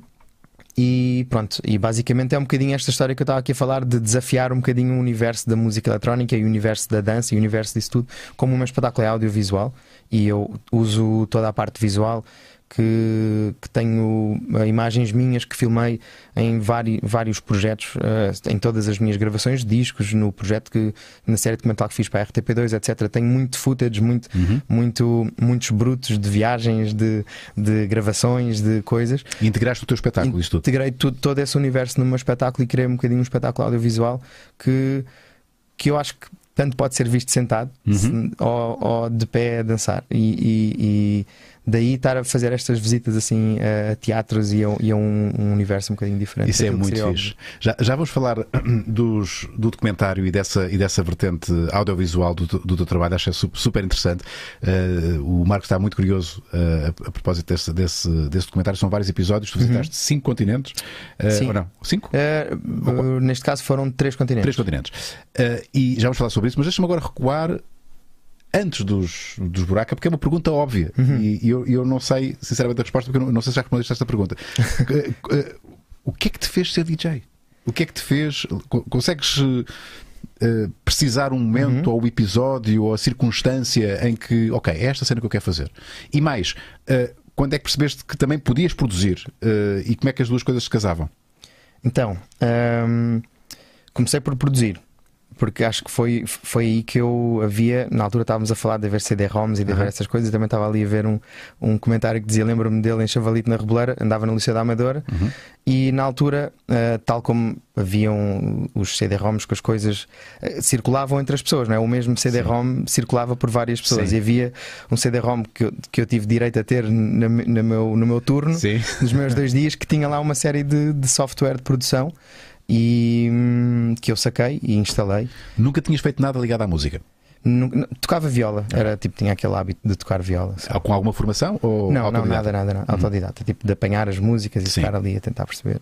e pronto, e basicamente é um bocadinho esta história que eu estava aqui a falar de desafiar um bocadinho o universo da música eletrónica e o universo da dança e o universo disso tudo como uma espetáculo audiovisual. E eu uso toda a parte visual que, que tenho uh, imagens minhas que filmei em vari, vários projetos, uh, em todas as minhas gravações, discos, no projeto que na série documental que fiz para a RTP2, etc. Tenho muito footage, muito, uhum. muito, muitos brutos de viagens, de, de gravações, de coisas. E integraste o teu espetáculo, isto tudo? Integrei tudo, todo esse universo no meu espetáculo e criei um bocadinho um espetáculo audiovisual que, que eu acho que tanto pode ser visto sentado uhum. ou, ou, de pé a dançar. E, e, e daí estar a fazer estas visitas assim a teatros e a, e a um, um universo um bocadinho diferente. Isso é que muito fixe. Já, já vamos falar dos, do documentário e dessa, e dessa vertente audiovisual do, do teu trabalho, acho que é su- super interessante. Uh, o Marco está muito curioso uh, a, a propósito desse, desse, desse documentário. São vários episódios, tu visitaste cinco continentes. Uh, Sim. Ou não? Cinco? Neste caso foram três continentes. Três continentes. E já vamos falar sobre isso, mas deixa-me agora recuar antes dos, dos buracos, porque é uma pergunta óbvia. E, e eu, eu não sei, sinceramente, a resposta, porque eu não, não sei se já respondeste esta pergunta. O que é que te fez ser DJ? O que é que te fez? co- Consegues uh, precisar um momento, ou o episódio, ou a circunstância em que, ok, é esta cena que eu quero fazer? E mais, uh, quando é que percebeste que também podias produzir? Uh, e como é que as duas coisas se casavam? Então, ahm, comecei por produzir. Porque acho que foi, foi aí que eu havia. Na altura estávamos a falar de ver CD-ROMs e de ver essas coisas. e Também estava ali a ver um, um comentário que dizia: Lembro-me dele em Chavalito na Reboleira, andava no Liceu da Amadora. E na altura, ah, tal como haviam os CD-ROMs com as coisas, ah, circulavam entre as pessoas, não é? O mesmo CD-ROM circulava por várias pessoas. Sim. E havia um CD-ROM que, eu- que eu tive direito a ter na, no, meu, no meu turno Sim. nos meus dois dias que tinha lá uma série de, de software de produção e hum, que eu saquei e instalei. Nunca tinhas feito nada ligado à música? Tocava viola, era tipo, tinha aquele hábito de tocar viola. sabe? Com alguma formação? Ou Não, não, nada, nada, nada. Autodidata, tipo de apanhar as músicas e Sim. ficar ali a tentar perceber.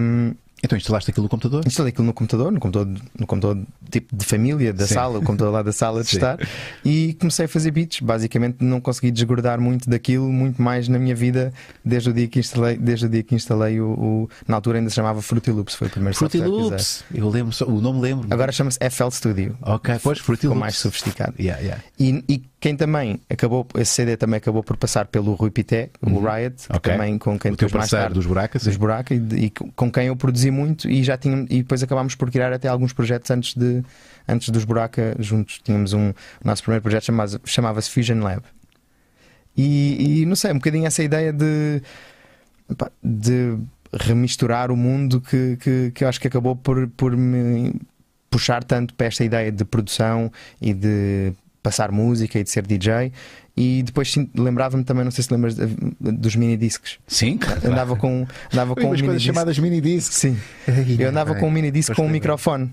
Hum, Então instalaste aquilo no computador? instalei aquilo no computador, no computador, no computador tipo de família, da Sim. sala, o computador lá da sala de Sim. estar, e comecei a fazer beats. Basicamente, não consegui desgrudar muito daquilo, muito mais na minha vida, desde o dia que instalei, desde o dia que instalei o, o- na altura ainda se chamava Fruity Loops, foi o primeiro Fruity. Loops. Eu lembro, o nome lembro. Agora chama-se FL Studio. Ok, pois Fruity Ficou Loops. mais sofisticado. Yeah, yeah. E, e quem também acabou, esse CD também acabou por passar pelo Rui Pité, o Riot, que Uhum. Ok. também com quem O teu mais tarde dos buracos. dos buracos e, e com quem eu produzi muito e já tinha e depois acabámos por criar até alguns projetos antes de antes dos buraca juntos tínhamos um o nosso primeiro projeto chamava- chamava-se Fusion Lab e, e não sei um bocadinho essa ideia de de remisturar o mundo que, que, que eu acho que acabou por, por me puxar tanto para esta ideia de produção e de passar música e de ser DJ e depois lembrava-me também, não sei se lembras dos mini discos Sim, claro. andava com andava com um umas mini coisas disc. chamadas mini discs. Sim. Eu andava com um mini disc Pois com um microfone.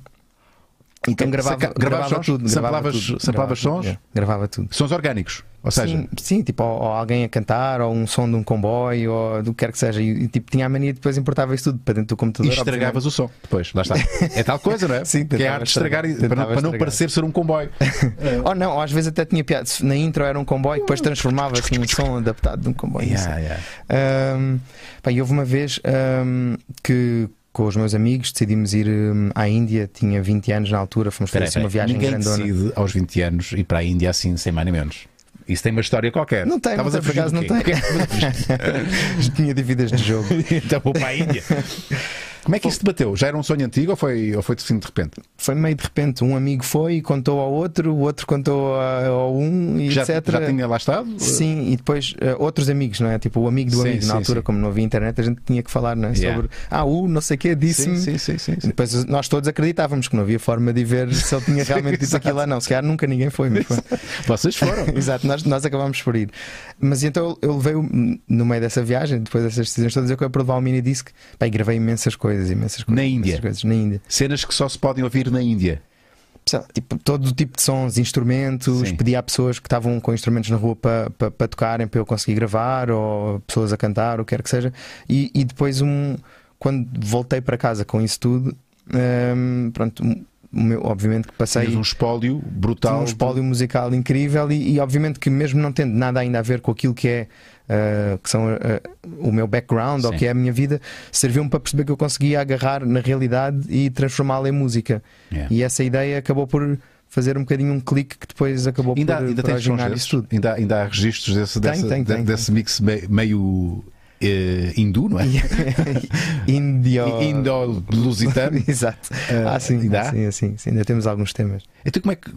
Então gravava, Saca- gravavas gravava sons? tudo. Gravava tudo, gravava sons? tudo, é, Gravava tudo. Sons orgânicos. Ou seja, sim, sim, tipo, ou, ou alguém a cantar, ou um som de um comboio, ou do que quer que seja. E, e, tipo, tinha a mania de depois importava isso tudo para dentro do e computador. estragavas o som. Depois, lá está. É tal coisa, não é? Sim, que é a arte de estragar e- para não, para não parecer ser um comboio. obviamente. Ou não, ou às vezes até tinha piada. Na intro era um comboio, depois transformava-se num som adaptado de um comboio. Yeah, yeah. Um, pá, e houve uma vez um, que com os meus amigos decidimos ir um, à Índia, tinha 20 anos na altura, fomos fazer aí, uma viagem Ninguém grandona. decide aos 20 anos ir para a Índia assim, sem mais nem menos. Isso tem uma história qualquer. Não tem, não Estavas a por fugir acaso do não quê? tem. tinha dívidas de jogo. então vou para a Índia. Como é que isso te bateu? Já era um sonho antigo ou foi, ou foi assim de repente? Foi meio de repente, um amigo foi e contou ao outro, o outro contou ao um e já, etc. já tinha lá estado? Sim, e depois eh, outros amigos, não é? Tipo o amigo do Sim, amigo. sim, Na altura, sim. como não havia internet, a gente tinha que falar não é? Yeah. sobre. Ah, o não sei o quê disse-me. sim, sim, sim, E. Depois nós todos acreditávamos que não havia forma de ver se ele tinha realmente dito aquilo lá, não. Se calhar nunca ninguém foi, mas foi. Vocês foram. Exato, nós, nós acabámos por ir. Mas então eu levei o- no meio dessa viagem, depois dessas decisões todas, eu acabei por levar um mini disc pá, e gravei imensas coisas, imensas coisas. Na Índia? coisas, na Índia. Cenas que só se podem ouvir na Índia. Tipo, todo o tipo de sons, instrumentos, Sim. pedi a pessoas que estavam com instrumentos na rua para pa, pa tocarem para eu conseguir gravar, ou pessoas a cantar, o que quer que seja. E, e depois, um, quando voltei para casa com isso tudo, hum, pronto, meu, obviamente que passei. Tinhas um espólio brutal. Um espólio musical incrível e, e obviamente que mesmo não tendo nada ainda a ver com aquilo que é uh, que são uh, o meu background ou Sim. que é a minha vida, serviu-me para perceber que eu conseguia agarrar na realidade e transformá-la em música. Yeah. E essa ideia acabou por fazer um bocadinho um clique que depois acabou Ainda, por, ainda por originar isso tudo. Ainda, ainda há registros desse, Tem, desse, tem, tem, desse mix me- meio eh, hindu, não é? Indio. Indo-lusitano. Exato. Ah, ah, sim, ainda sim, sim, sim, ainda temos alguns temas. Então, como é que.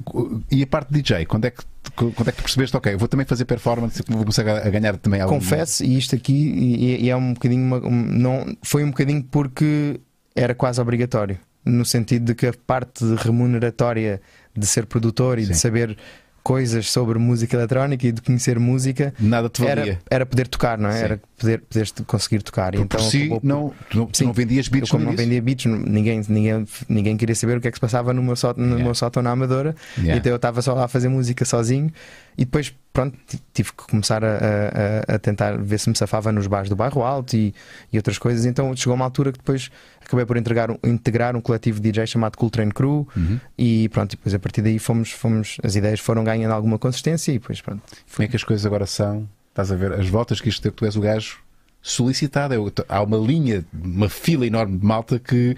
E a parte de DJ? Quando é que, quando é que tu percebeste, ok, vou também fazer performance vou começar a, a ganhar também algum. Confesso, e isto aqui e, e é um bocadinho uma- um- não, foi um bocadinho porque era quase obrigatório, no sentido de que a parte remuneratória de ser produtor e Sim. de saber coisas sobre música eletrónica e de conhecer música, Nada te valia. era, era poder tocar, não é? Sim. Era poder, poderes conseguir tocar. Por, então por si, acabou não, tu não, tu Sim. não vendias eu, beats como no não início? vendia beats, ninguém, ninguém, ninguém queria saber o que é que se passava no meu sótão, no Yeah. meu sótão na Amadora. Yeah. Então eu estava só lá a fazer música sozinho e depois, pronto, ti- tive que começar a, a- a- tentar ver se me safava nos bares do bairro Alto e, e outras coisas. Então chegou uma altura que depois acabei por integrar um, integrar um coletivo de DJ chamado Cool Train Crew Uhum. e pronto, e depois a partir daí fomos, fomos, as ideias foram ganhando alguma consistência e depois pronto. Como é que as coisas agora são? Estás a ver as voltas que isto tem, tu és o gajo solicitado. Eu- há uma linha, uma fila enorme de malta que,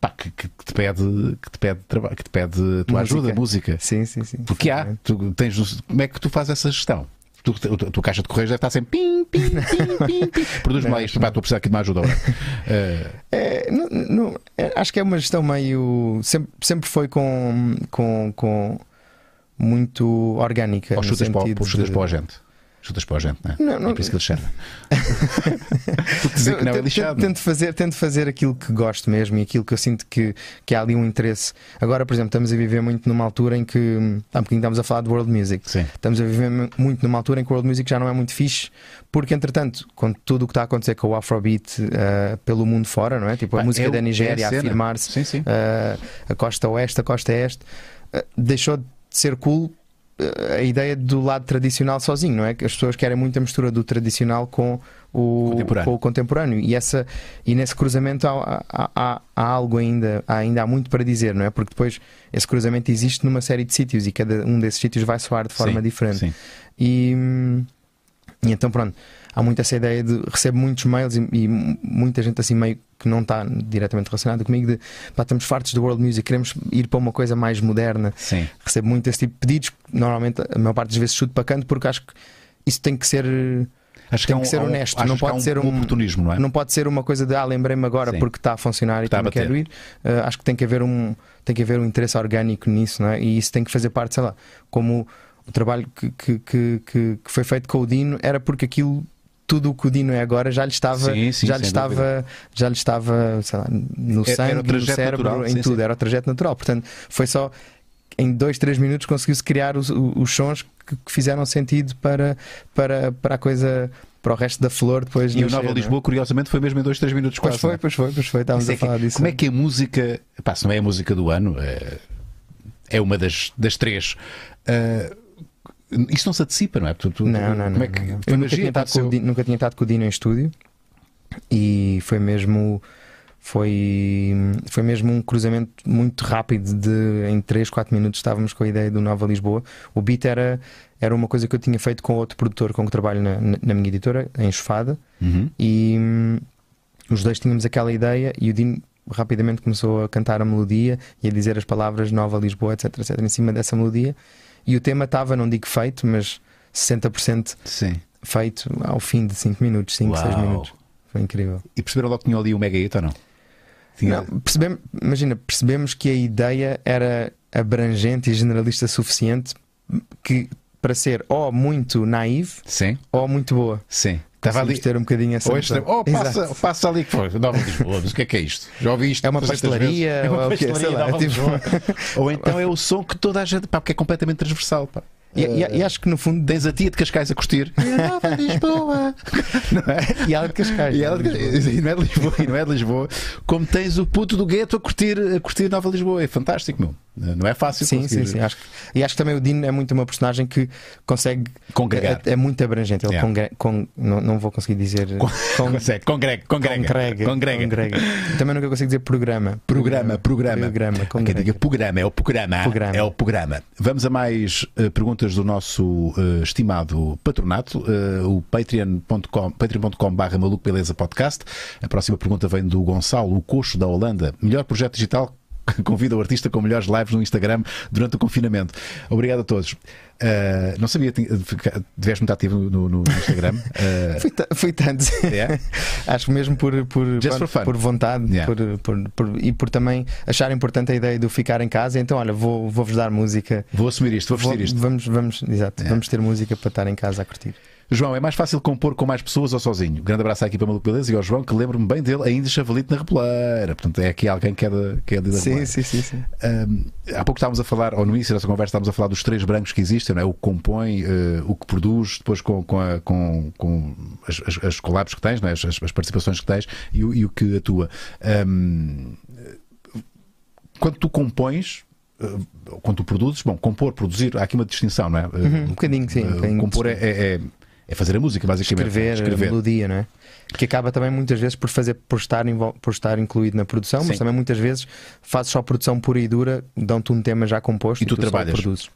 pá, que, que- te pede, que te pede trabalho, que te pede a tua Música. ajuda, música. Sim, sim, sim. Porque há, tu tens, como é que tu fazes essa gestão? Tu, a tua caixa de correios deve estar sempre pim, pim, pim, pim, pim. Produz-me lá isto, pá, estou a precisar aqui de uma ajuda agora. Eh, É, não- não- é, acho que é uma gestão meio. Sempre, sempre foi com, com, com muito orgânica. ou chutas, para, chutas para o agente. Chutas para o agente, não é? Não, não- É por isso que ele chama. Dizer que não é Tento- lixado. Tento fazer, tento fazer aquilo que gosto mesmo e aquilo que eu sinto que, que há ali um interesse. Agora, por exemplo, estamos a viver muito numa altura em que. Há um bocadinho estamos a falar de world music. Sim. Estamos a viver mu- muito numa altura em que o world music já não é muito fixe, porque entretanto, com tudo o que está a acontecer com o Afrobeat eh, pelo mundo fora, não é? Tipo, a Pá, música é da é a Nigéria a afirmar-se, eh, a costa oeste, a costa este, eh, deixou de ser cool a ideia do lado tradicional sozinho, não é? Que as pessoas querem muito a mistura do tradicional com o Contemporâneo. com o contemporâneo e, essa, e nesse cruzamento há, há- há- há algo ainda, ainda há muito para dizer, não é? Porque depois esse cruzamento existe numa série de sítios e cada um desses sítios vai soar de forma Sim, diferente. Sim. E, e então, pronto, há muito essa ideia de recebo muitos mails e, e muita gente assim meio que não está diretamente relacionada comigo de pá, estamos fartos do world music, queremos ir para uma coisa mais moderna. Sim. Recebo muito esse tipo de pedidos, normalmente a maior parte das vezes chuto para canto porque acho que isso tem que ser Acho Tem há um- que ser há um- honesto, achas não que há pode um ser um- oportunismo, não é? não pode ser uma coisa de ah, lembrei-me agora Sim. porque está a funcionar e Está a também quero ir. Uh, acho que tem que haver um tem que haver um interesse orgânico nisso, não é? E isso tem que fazer parte, sei lá, como o trabalho que, que, que, que- que foi feito com o Dino era porque aquilo tudo o que o Dino é agora já lhe estava, Sim, sim, já lhe estava, já lhe estava, sei lá, no Era- era sangue, no trajeto cérebro, natural, em sim, tudo, era o trajeto natural. Portanto, foi só em dois, três minutos conseguiu-se criar os, os sons que, que fizeram sentido para, para, para a coisa, para o resto da flor depois E o Nova é? Lisboa, curiosamente, foi mesmo em 2, 3 minutos Pois quase. foi, é? pois foi, pois foi, estávamos é a que- falar disso. Como é que a música, pá, se não é a música do ano, é, é uma das, das três. ah, isso não se antecipa, não é? Tu- tu- Não, não, como não. é que não, Eu nunca tinha, estado com o aconteceu? Dino, nunca tinha estado com o Dino em estúdio e foi mesmo foi, foi mesmo um cruzamento muito rápido de em 3, 4 minutos estávamos com a ideia do Nova Lisboa. O beat era, era uma coisa que eu tinha feito com outro produtor com que trabalho na, na- minha editora, em Enxofada, Uhum. e hum, os dois tínhamos aquela ideia e o Dino rapidamente começou a cantar a melodia e a dizer as palavras Nova Lisboa, etc, etc, em cima dessa melodia. E o tema estava, não digo feito, mas 60% Sim. feito ao fim de 5 minutos, 5, 6 Uau. minutos. Foi incrível. E perceberam logo que tinha ali um mega hit ou não? Tinha- Não, percebemos, imagina, percebemos que a ideia era abrangente e generalista suficiente que para ser ou muito naive Sim, ou muito boa. sim. Estava ali. Ter um bocadinho essa Ou, extremo. oh, passa, Exato. passa ali que foi. Nova Lisboa, o que é que é isto? Já ouvi isto. É uma 300 pastelaria. É uma ou pastelaria lá, Nova é tipo-. Ou então é o som que toda a gente. Pá, porque é completamente transversal. Pá. E, e- e acho que no fundo Tens a tia de Cascais a curtir. E a Nova Lisboa. não é? e ela de Cascais. E, ela, não é? e não é de Lisboa, e não é de Lisboa, como tens o puto do gueto a curtir, a curtir Nova Lisboa. É fantástico, meu. Não é fácil Sim, conseguir. sim, sim. Acho que, e acho que também o Dino é muito uma personagem que consegue. Congregar. É, é muito abrangente. Ele Yeah. congre- con- não, não vou conseguir dizer. con- Consegue, congrega, congrega. congrega, Congrega. congrega. Também nunca consigo dizer programa. Programa, programa. Programa, Há quem diga programa, é o programa. Programa. É o programa. Vamos a mais eh, perguntas do nosso eh, estimado patronato, eh, o patreon.com patreon barra maluco podcast. A próxima pergunta vem do Gonçalo, o coxo da Holanda. Melhor projeto digital convida o artista com melhores lives no Instagram durante o confinamento. Obrigado a todos. Eh, não sabia, tinha- tiveste muito ativo no, no- Instagram. Eh, Fui, fui tanto. É? Acho que mesmo por, por, fun. por vontade Yeah. por, por- por- e por também achar importante a ideia do ficar em casa. Então, olha, vou- vou-vos dar música. vou assumir isto, vou Vou- vestir isto. vamos, vamos, exato, Yeah. vamos ter música para estar em casa a curtir. João, é mais fácil compor com mais pessoas ou sozinho? Grande abraço à equipa Maluco Beleza e ao João, que lembro-me bem dele, ainda chavalito na repleira. Portanto, é aqui alguém que é da, que é da Sim, sim, sim, sim. Um, há pouco estávamos a falar, ou no início dessa conversa, estávamos a falar dos três brancos que existem, não é? o que compõe, eh, o que produz, depois com, com, a- com, com as, as, as collabs que tens, não é? as, as participações que tens e, o- e o que atua. Um, quando tu compões, eh, quando tu produzes, bom, compor, produzir, há aqui uma distinção, não é? Uhum, um bocadinho, sim. Um Eh, bocadinho compor é, é, é- é fazer a música, basicamente. escrever, a melodia, não é? Que acaba também muitas vezes por fazer por estar, por estar incluído na produção, Sim. mas também muitas vezes fazes só produção pura e dura, dão-te um tema já composto E tu só trabalhas. produzes.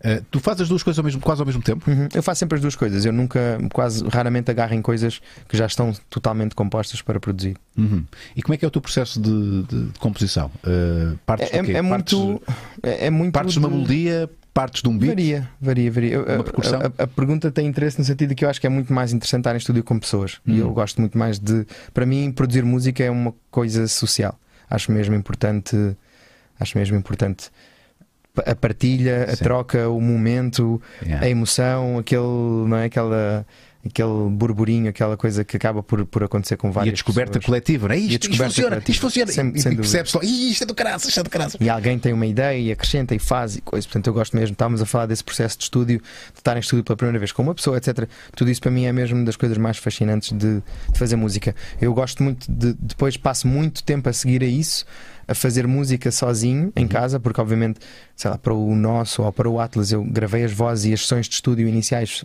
Eh, tu fazes as duas coisas ao mesmo, quase ao mesmo tempo? Uhum. Eu faço sempre as duas coisas. Eu nunca, quase raramente agarro em coisas que já estão totalmente compostas para produzir. Uhum. E como é que é o teu processo de, de- de composição? Eh, partes É, do quê? é Partes- muito. É, é muito Partes de uma melodia, partes de um beat. Varia, varia, varia. Uma a- percussão? A, a- a pergunta tem interesse no sentido de que eu acho que é muito mais interessante estar em estúdio com pessoas. E Hum. eu gosto muito mais de. Para mim, produzir música é uma coisa social. Acho mesmo importante. Acho mesmo importante a partilha, a Sim. troca, o momento, Yeah. a emoção, aquele, não é? Aquela, aquele burburinho, aquela coisa que acaba por, por acontecer com E a várias descoberta pessoas. coletiva, não é? Isto, isto descoberta funciona, coletiva. isto funciona. Sem- e sem e percebes só, "Ih, isto é do caraças, isto é do caraças. E alguém tem uma ideia e acrescenta e faz e coisa. Portanto, eu gosto mesmo. Estávamos a falar desse processo de estúdio, de estar em estúdio pela primeira vez com uma pessoa, etc. Tudo isso para mim é mesmo das coisas mais fascinantes de, de fazer música. Eu gosto muito de. Depois passo muito tempo a seguir a isso, a fazer música sozinho em casa, porque obviamente, sei lá, para o nosso ou para o Atlas, eu gravei as vozes e as sessões de estúdio iniciais.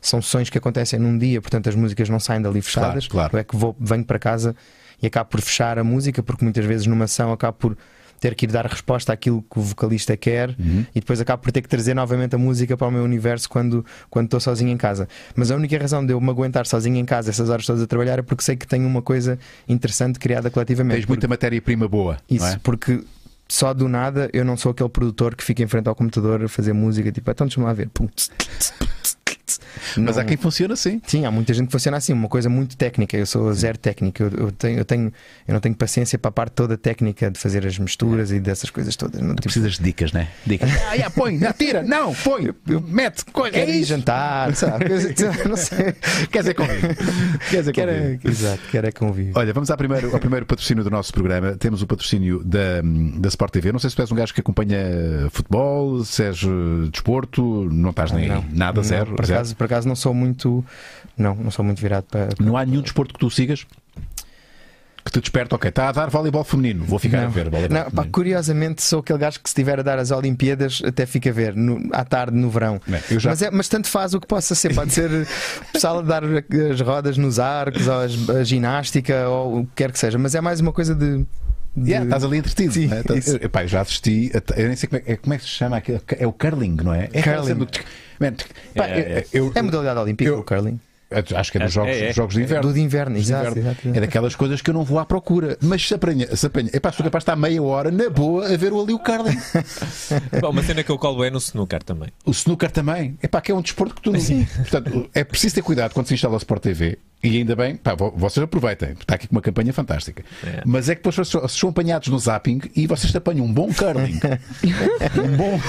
São sessões que acontecem num dia, portanto as músicas não saem dali fechadas. claro. Eu é que vou, venho para casa e acabo por fechar a música, porque muitas vezes numa ação acabo por ter que ir dar resposta àquilo que o vocalista quer Uhum. e depois acabo por ter que trazer novamente a música para o meu universo quando, quando estou sozinho em casa. Mas a única razão de eu me aguentar sozinho em casa essas horas todas a trabalhar é porque sei que tenho uma coisa interessante criada coletivamente. Tens muita matéria-prima boa. Isso, é? porque só do nada eu não sou aquele produtor que fica em frente ao computador a fazer música, tipo, então deixa-me lá ver. Pum, tss, tss. Mas Não- há quem funcione assim. Sim, há muita gente que funciona assim, uma coisa muito técnica. Eu sou zero técnico. Eu, eu tenho, eu, tenho, eu não tenho paciência para a parte toda técnica de fazer as misturas e dessas coisas todas. Não, tipo, Precisas de dicas, não é? Dicas. Ah, yeah, põe, não, tira, não, põe, mete, coisa. quero É ir isso. jantar, sabe? Não sei. Quer dizer comigo. Quer dizer Quero, comigo. exato, quero é convívio. Olha, vamos ao primeiro, ao primeiro patrocínio do nosso programa. Temos o patrocínio da, da Sport TV. Não sei se tu és um gajo que acompanha futebol, se és eh, desporto, não estás nem aí. Nada, Não, zero. Zero. Acaso, por acaso não sou muito. Não, não sou muito virado para. Não há nenhum desporto que tu sigas que te desperta, ok, está a dar voleibol feminino, vou ficar a Não. ver voleibol Não, pá, curiosamente sou aquele gajo que se estiver a dar as Olimpíadas até fica a ver no- à tarde no verão. Já- Mas, é- mas tanto faz o que possa ser. Pode ser pessoal a dar as rodas nos arcos, ou as- a ginástica, ou o que quer que seja. Mas é mais uma coisa de. De- Yeah, estás ali entretido. Sim, né? Isso. eu, epá, eu já assisti, eu nem sei como é, é- como é que se chama aquilo. É o curling, não é? É Curling. do Man, tch- pá, É, é. eu- É modalidade olímpica Eu- o curling. Acho que é dos É, jogos, é, é. jogos de inverno. Do de inverno, exato, inverno. exato. É daquelas coisas que eu não vou à procura. Mas se apanha, se apanha. Epá, sou capaz de estar meia hora na boa a ver ali o curling. Bom, uma cena que eu colo é no snooker também. O snooker também. Epá, que é um desporto que tu não. Portanto, é preciso ter cuidado quando se instala o Sport TV. E ainda bem, pá, vo- vocês aproveitem, está aqui com uma campanha fantástica. É. Mas é que depois vocês são apanhados no zapping e vocês apanham um bom curling. um bom.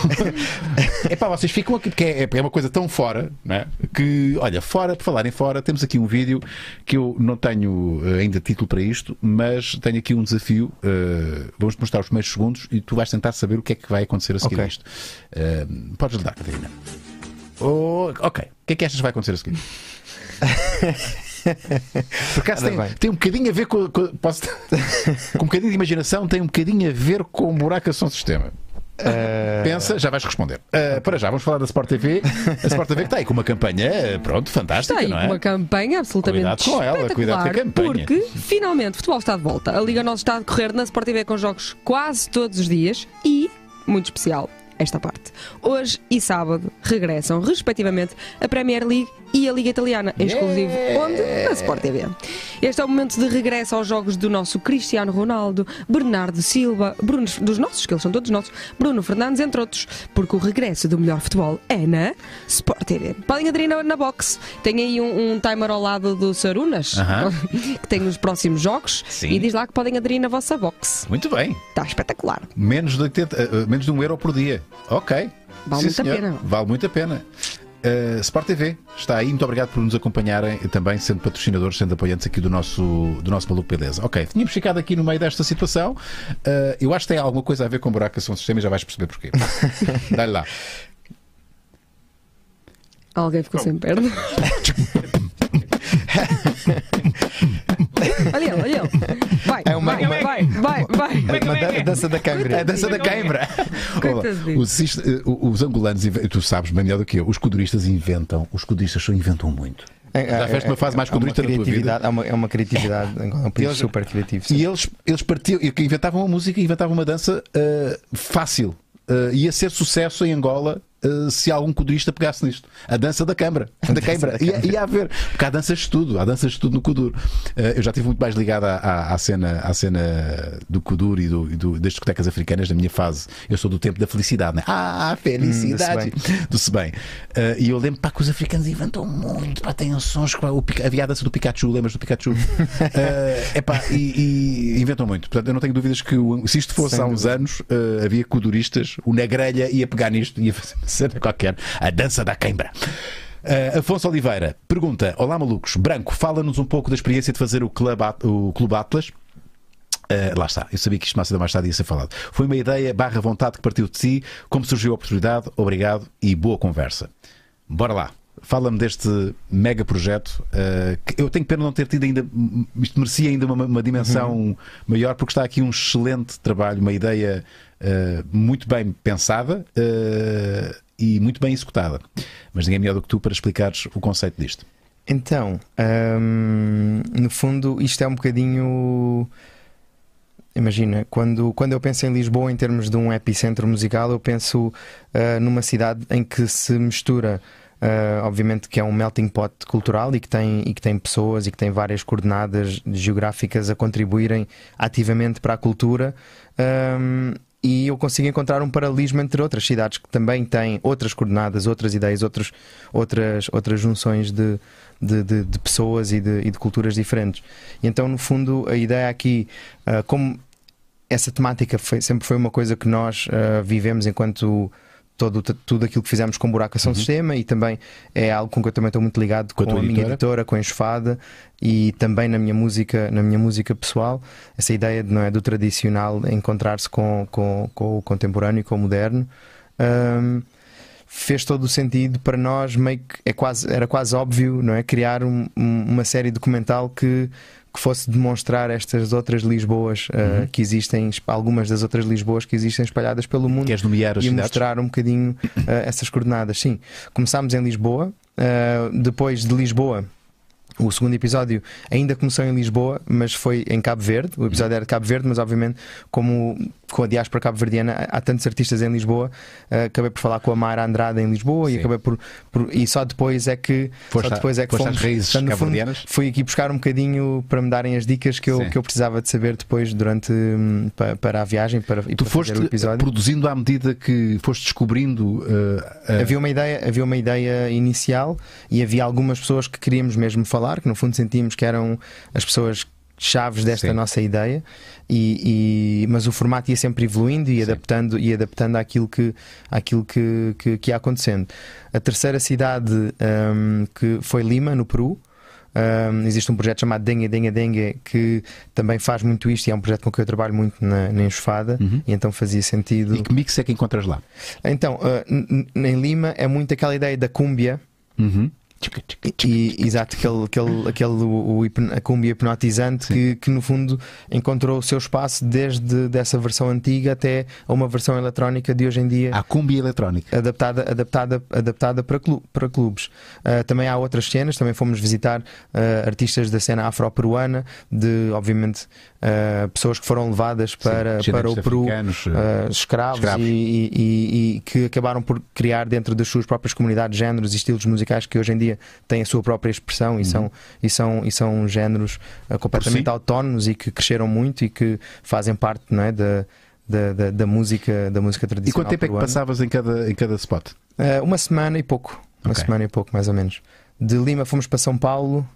Epá, vocês ficam aqui, porque é, é uma coisa tão fora, não é? que, olha, fora, por falar em fora, temos aqui um vídeo que eu não tenho eh, ainda título para isto, mas tenho aqui um desafio. eh, vamos mostrar os primeiros segundos e tu vais tentar saber o que é que vai acontecer a seguir Ok. a isto. Eh, podes lhe dar, Catarina. Oh, ok. O que é que achas que vai acontecer a seguir? Por acaso tem, tem um bocadinho a ver com, com- posso- com um bocadinho de imaginação, tem um bocadinho a ver com o buraco som sistema. Eh, Pensa, já vais responder. Uh, para já, vamos falar da Sport TV. A Sport TV que está aí com uma campanha, pronto, fantástica, Está aí não é? uma campanha absolutamente Cuidado com ela, cuidado com a campanha. Porque finalmente o futebol está de volta. A Liga Nós está a decorrer na Sport TV com jogos quase todos os dias e, muito especial, esta parte. Hoje e sábado regressam, respectivamente, a Premier League e a Liga Italiana, em exclusivo, onde? Na Sport TV. Este é o momento de regresso aos jogos do nosso Cristiano Ronaldo, Bernardo Silva, Bruno, dos nossos, que eles são todos nossos, Bruno Fernandes, entre outros, porque o regresso do melhor futebol é na Sport TV. Podem aderir na, na box. Tem aí um, um timer ao lado do Sarunas, Aham. que tem os próximos jogos, Sim. e diz lá que podem aderir na vossa box. Muito bem. Está espetacular. Menos de, 80, uh, menos de um euro por dia. Ok. Vale Sim, muito a senhor. pena. Vale muito a pena. Uh, Sport TV está aí, muito obrigado por nos acompanharem também, sendo patrocinadores, sendo apoiantes aqui do nosso, do nosso Maluco Beleza. Ok, tínhamos ficado aqui no meio desta situação. Uh, eu acho que tem alguma coisa a ver com buracação do sistema e já vais perceber porquê. Dá-lhe lá. Alguém ficou sem perna. Vai, É uma- vai, uma- vai, vai, vai. É uma dan- dança da câmara. É a dança da. Coitadinho. Os, isto, eh, os angolanos, tu sabes bem melhor do que eu, os coduristas inventam, os coduristas só inventam muito. Já tiveste uma fase mais é uma codurista na tua criatividade, É uma, é uma criatividade, é um país Eles- super criativo. sim. E eles, eles partiam, e que inventavam uma música e inventavam uma dança eh, fácil. Eh, ia ser sucesso em Angola eh, se algum codurista pegasse nisto. A dança da câmara. Da câmara. Ia, ia haver. Porque há danças de tudo. Há danças de tudo no Kuduro. Eh, eu já estive muito mais ligado à, à, à cena, à cena do Kuduro e, do, e do- das discotecas africanas na minha fase. Eu sou do tempo da felicidade, né? Ah, felicidade! do Sebem. Eh, e eu lembro pá, que os africanos inventam muito. Pá, têm sons. pá, o, havia a dança do Pikachu. Lembras do Pikachu? Epá, e, e inventam muito. Portanto, eu não tenho dúvidas que o- se isto fosse Sem há uns anos, eh, havia kuduristas, o Negrelha ia pegar nisto e ia fazer cena qualquer. A dança da queimbra. Eh, Afonso Oliveira pergunta: Olá, malucos. Branco, fala-nos um pouco da experiência de fazer o Clube, o Clube Atlas. Eh, lá está, eu sabia que isto mais cedo ou mais tarde ia ser falado. Foi uma ideia barra vontade que partiu de si. Como surgiu a oportunidade? Obrigado e boa conversa. Bora lá. Fala-me deste mega projeto. eh, que eu tenho pena não ter tido ainda. Isto merecia ainda uma, uma dimensão maior, porque está aqui um excelente trabalho, uma ideia eh, muito bem pensada eh, e muito bem executada. Mas ninguém melhor do que tu para explicares o conceito disto. Então, hum, no fundo, isto é um bocadinho. Imagina, quando, quando eu penso em Lisboa em termos de um epicentro musical, eu penso ah, numa cidade em que se mistura, ah, obviamente, que é um melting pot cultural e que, tem, e que tem pessoas e que tem várias coordenadas geográficas a contribuírem ativamente para a cultura. hum, e eu consigo encontrar um paralelismo entre outras cidades que também têm outras coordenadas, outras ideias, outros, outras, outras junções de, de, de- de pessoas e de, e de culturas diferentes. E então, no fundo, a ideia aqui, ah, como essa temática foi- sempre foi uma coisa que nós ah, vivemos enquanto todo, tudo aquilo que fizemos com Buracação Sistema e também é algo com que eu também estou muito ligado Uhum. Com com, a minha editora? com a Enxofada e também na minha música, na minha música pessoal, essa ideia de, não é, do tradicional encontrar-se com, com, com o contemporâneo e com o moderno. Ahm, fez todo o sentido para nós, meio que é quase, era quase óbvio, não é? Criar um- um- uma série documental que, que fosse demonstrar estas outras Lisboas ah, que existem, algumas das outras Lisboas que existem espalhadas pelo mundo Queres nomear as e cidades? mostrar um bocadinho ah, essas coordenadas. Sim, começámos em Lisboa, ah, depois de Lisboa. O segundo episódio ainda começou em Lisboa, mas foi em Cabo Verde. O episódio era de Cabo Verde, mas obviamente, como com a diáspora cabo-verdiana há há tantos artistas em Lisboa, ah, acabei por falar com a Mara Andrade em Lisboa e Sim. acabei por, por- E só depois é que. Foste só depois é que às fomos. raízes fundo? Fui aqui buscar um bocadinho para me darem as dicas que eu, Sim. que eu precisava de saber depois durante hum, pa- para, a viagem para, e Tu para foste fazer o episódio. produzindo à medida que foste descobrindo. uh, uh, Havia uma, ideia, havia uma ideia inicial e havia algumas pessoas que queríamos mesmo falar, que no fundo sentíamos que eram as pessoas chaves desta Sim. nossa ideia, e, e- mas o formato ia sempre evoluindo e Sim. adaptando, e adaptando àquilo, que, àquilo que, que, que ia acontecendo. A terceira cidade hum, que foi Lima, no Peru. Hum, existe um projeto chamado Dengue Dengue Dengue que também faz muito isto e é um projeto com que eu trabalho muito na, na Enxofada Uhum. e então fazia sentido. E que mix é que encontras lá? Então, uh, em Lima é muito aquela ideia da cúmbia. Uhum. E, exato, aquele, aquele, aquele o, o a cumbia hipnotizante que, que no fundo encontrou o seu espaço desde dessa versão antiga até a uma versão eletrónica de hoje em dia Há cumbia eletrónica. adaptada, adaptada, adaptada para, clu- para clubes. Uh, também há outras cenas, também fomos visitar uh, artistas da cena afro-peruana, de obviamente uh, pessoas que foram levadas para, Sim, para o Peru uh, escravos, escravos. E, e- e- e que acabaram por criar dentro das suas próprias comunidades géneros e estilos musicais que hoje em dia têm a sua própria expressão e, são, e, são, e são géneros completamente si. autónomos e que cresceram muito e que fazem parte não é, da, da, da, da música, da música E tradicional. quanto tempo é que passavas em cada, em cada spot? Uh, uma semana e pouco. Uma Ok. semana e pouco, mais ou menos. De Lima fomos para São Paulo.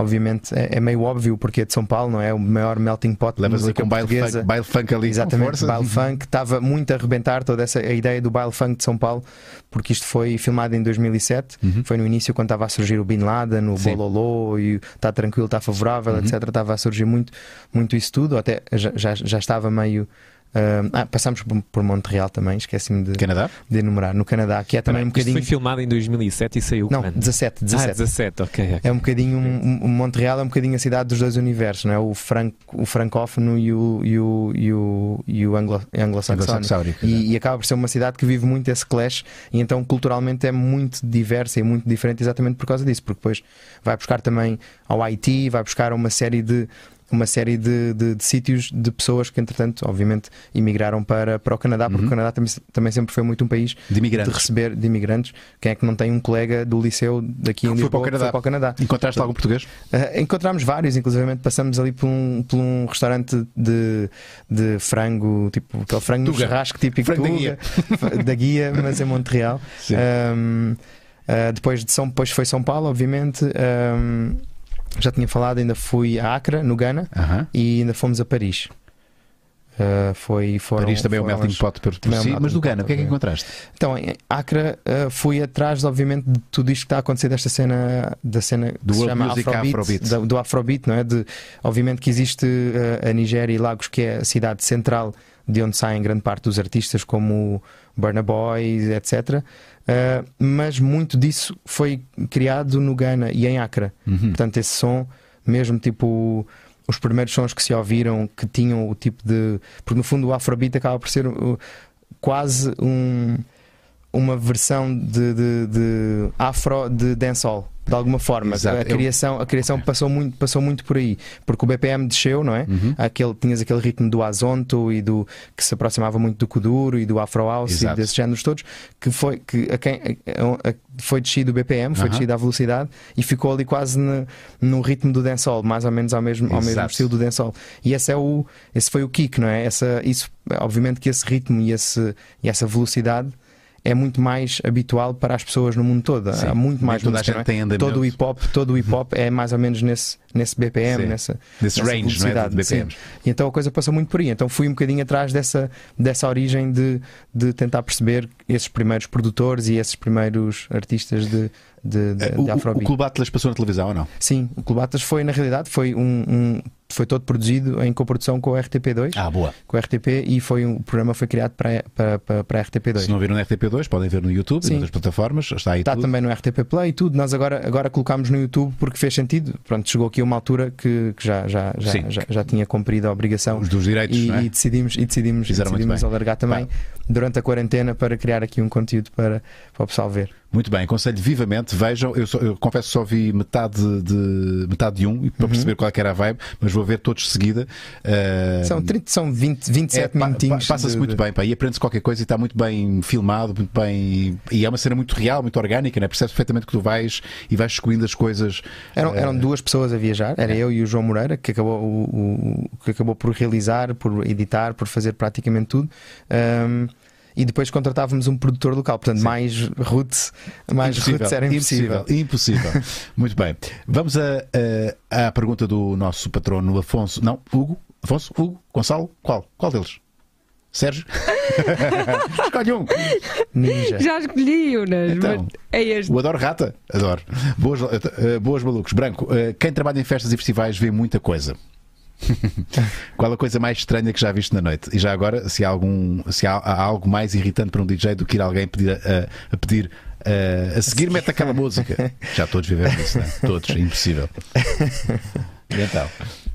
Obviamente é, é meio óbvio porque é de São Paulo, não é? O maior melting pot Levas música com baile funk, baile funk ali Exatamente, baile funk estava muito a arrebentar toda essa a ideia do baile funk de São Paulo, porque isto foi filmado em 2007, foi no início quando estava a surgir o Bin Laden, o Uhum. Sim. Bololô e está tranquilo, está favorável, etc. Estava a surgir muito, muito isso tudo, até já, já, já estava meio. Ah, ah, passámos por, por Montreal também, esqueci-me de, Canadá? de enumerar, no Canadá, que é também um bocadinho. foi filmado em 2007 e saiu Não, quando? 17, Ah, 17. 17, ok. ok. É um bocadinho um, um- Montreal é um bocadinho a cidade dos dois universos, não é? O, franco, o francófono e o, e o, e o, e o anglo, anglo-saxónico. Anglo-saxónico, E, e acaba por ser uma cidade que vive muito esse clash e então culturalmente é muito diversa e muito diferente exatamente por causa disso, porque depois vai buscar também ao Haiti, vai buscar uma série de uma série de, de, de sítios de pessoas que entretanto obviamente emigraram para, para o Canadá porque o Canadá também, também sempre foi muito um país De imigrantes. de receber de imigrantes quem é que não tem um colega do liceu daqui em Lisboa para o que Canadá. foi para o Canadá Encontraste algum português? Uh, encontramos vários, inclusive passamos ali por um, por um restaurante de, de frango, tipo aquele frango no Tuga. churrasco típico Frango da Tuga, guia. da guia, mas em Montreal. Um, uh, depois, de São, depois foi São Paulo, obviamente. Um, já tinha falado, ainda fui a Acre, no Ghana, Aham. e ainda fomos a Paris. Uh, foi, foram, Paris também é um foram melting as- pot por, por é um si, melting mas do Gana, o que é que encontraste? Então, em Acre, uh, fui atrás, obviamente, de tudo isto que está a acontecer desta cena, da cena que Do se world chama Afrobeat, Afrobeat. da- do Afrobeat, não é? De, obviamente que existe uh, a Nigéria e Lagos, que é a cidade central de onde saem grande parte dos artistas, como Burna Boy, etc. Uh, mas muito disso foi criado no Ghana e em Acre. Uhum. Portanto, esse som, mesmo tipo os primeiros sons que se ouviram que tinham o tipo de. Porque no fundo o Afrobeat acaba por ser uh, quase um, uma versão de, de, de afro de dancehall. De alguma forma, Exato. a criação, a criação passou, muito, passou muito por aí, porque o BPM desceu, não é? Uhum. Aquele, tinhas aquele ritmo do Azonto e do que se aproximava muito do Kuduro e do Afro House Exato. e desses géneros todos, que foi, que a quem, a- a- foi descido o BPM, foi Aham. descido a velocidade e ficou ali quase no, no ritmo do dancehall, mais ou menos ao mesmo, ao mesmo Exato. estilo do dancehall. E esse, é o, esse foi o kick, não é? Essa, isso, obviamente que esse ritmo e, esse, e essa velocidade é muito mais habitual para as pessoas no mundo todo. Sim. Há muito mais toda a música, gente é? tem andamento. todo o hip hop, todo o hip hop é mais ou menos nesse, nesse BPM, Sim. nessa, Nesse nessa range, não é? De. BPMs. E então a coisa passou muito por aí. Então fui um bocadinho atrás dessa, dessa origem de, de tentar perceber esses primeiros produtores e esses primeiros artistas de, de, de, Eh, O, de o, o Afrobeat. Clube Atlas passou na televisão ou não? Sim, o Clube Atlas foi, na realidade, foi um, um- foi todo produzido em coprodução com o RTP2, Ah, boa. com o RTP, e foi um, o programa foi criado para, para, para, para a RTP2. Se não viram no RTP2, podem ver no YouTube e Sim. noutras plataformas. Está aí Está tudo. também no RTP Play e tudo. Nós agora, agora colocámos no YouTube porque fez sentido. Pronto, chegou aqui uma altura que, que já, já, já, já, já tinha cumprido a obrigação Os dos direitos, e, é? e decidimos, e decidimos, Fizeram decidimos alargar também durante a quarentena para criar aqui um conteúdo para, para o pessoal ver. Muito bem, aconselho vivamente. Vejam, eu, só- eu confesso que só vi metade de, metade de um para perceber qual é que era a vibe, mas vou ver todos de seguida. Uh, São, 30, são 20, 27 é, minutinhos. pa- Passa-se de- muito bem, pá, e aprende-se qualquer coisa e está muito bem filmado, muito bem. E é uma cena muito real, muito orgânica, né? percebes perfeitamente que tu vais e vais descobrindo as coisas. Eram, eram eh, duas pessoas a viajar, era eu e o João Moreira, que acabou, o, o- que acabou por realizar, por editar, por fazer praticamente tudo. E depois contratávamos um produtor local, portanto, mais roots, mais roots era impossível. Impossível. muito bem. Vamos a, a- à pergunta do nosso patrono Afonso. Não, Hugo? Afonso? Hugo? Gonçalo? Qual? Qual deles? Sérgio? Escolhe um. Ninja. Já escolhi, Unas, Então. é este. O adoro rata? Adoro. Boas, eh, boas malucos. Branco, eh, quem trabalha em festas e festivais vê muita coisa. Qual a coisa mais estranha que já viste na noite? E já agora, se há, algum, se há, há algo mais irritante para um DJ do que ir alguém pedir a, a pedir eh, a seguir, mete aquela música. Já todos viveram isso, não é? Todos, impossível. E então?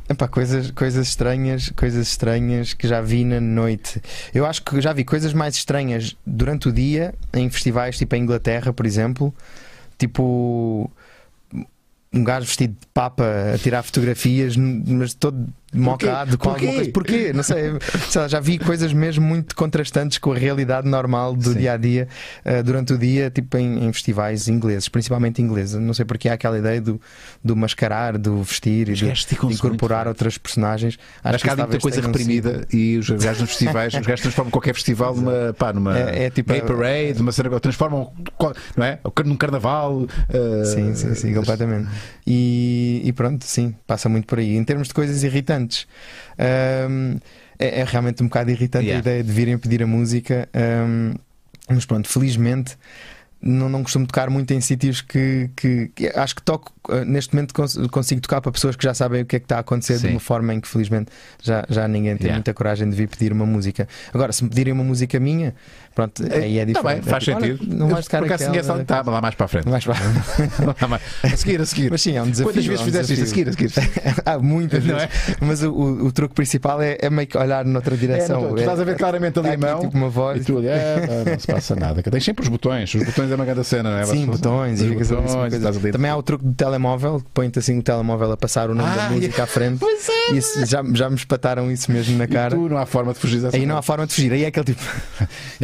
Epá, coisas, coisas estranhas, coisas estranhas que já vi na noite. Eu acho que já vi coisas mais estranhas durante o dia em festivais, tipo em Inglaterra, por exemplo, tipo um gajo vestido de papa a tirar fotografias, mas todo mocado com alguma coisa. Porquê? Não sei. Lá, já vi coisas mesmo muito contrastantes com a realidade normal do Sim. dia a dia durante o dia, tipo em, em festivais ingleses, principalmente ingleses. Não sei porque há aquela ideia do, do mascarar, do vestir e de, de incorporar outras personagens. Acho, que há muita coisa reprimida e os gajos nos festivais, os gajos transformam qualquer festival numa, pá, numa É- é tipo a- parade, uma cena, transformam, não é? Num carnaval. eh, Sim, sim, sim, completamente. E, e pronto, sim, passa muito por aí. Em termos de coisas irritantes, hum, é, é realmente um bocado irritante Yeah. a ideia de virem pedir a música. hum, mas pronto, felizmente não, não costumo tocar muito em sítios que, que- que acho que toco eh, neste momento cons- consigo tocar para pessoas que já sabem o que é que está a acontecer Sim. de uma forma em que felizmente já, já ninguém tem Yeah. muita coragem de vir pedir uma música. Agora, se me pedirem uma música minha, pronto, aí é Tá diferente. bem, faz É tipo, olha, sentido. não vais tocar por acaso, aquela- tinha essa- tá, lá mais para a frente. Mais para-. A seguir, a seguir. Mas sim, é um desafio. Quantas vezes é um fizeste isto? A seguir, a seguir. Há muitas Não vezes. Mas o, o, o truque principal é, é meio que olhar noutra É, direção. não, tu estás a ver claramente ali a Está aqui, mão. tipo uma E voz. tu olha, é, não se passa nada. Tens sempre os botões. Os botões é uma grande cena, não é? Sim, botões, e ali assim, botões, ali- Também há o truque do telemóvel, põe-te assim o telemóvel a passar o nome da música à frente. Pois é. Isso, já, já me espataram isso mesmo na E cara. tu não há forma de fugir dessa Aí não há forma de fugir. Aí é aquele tipo.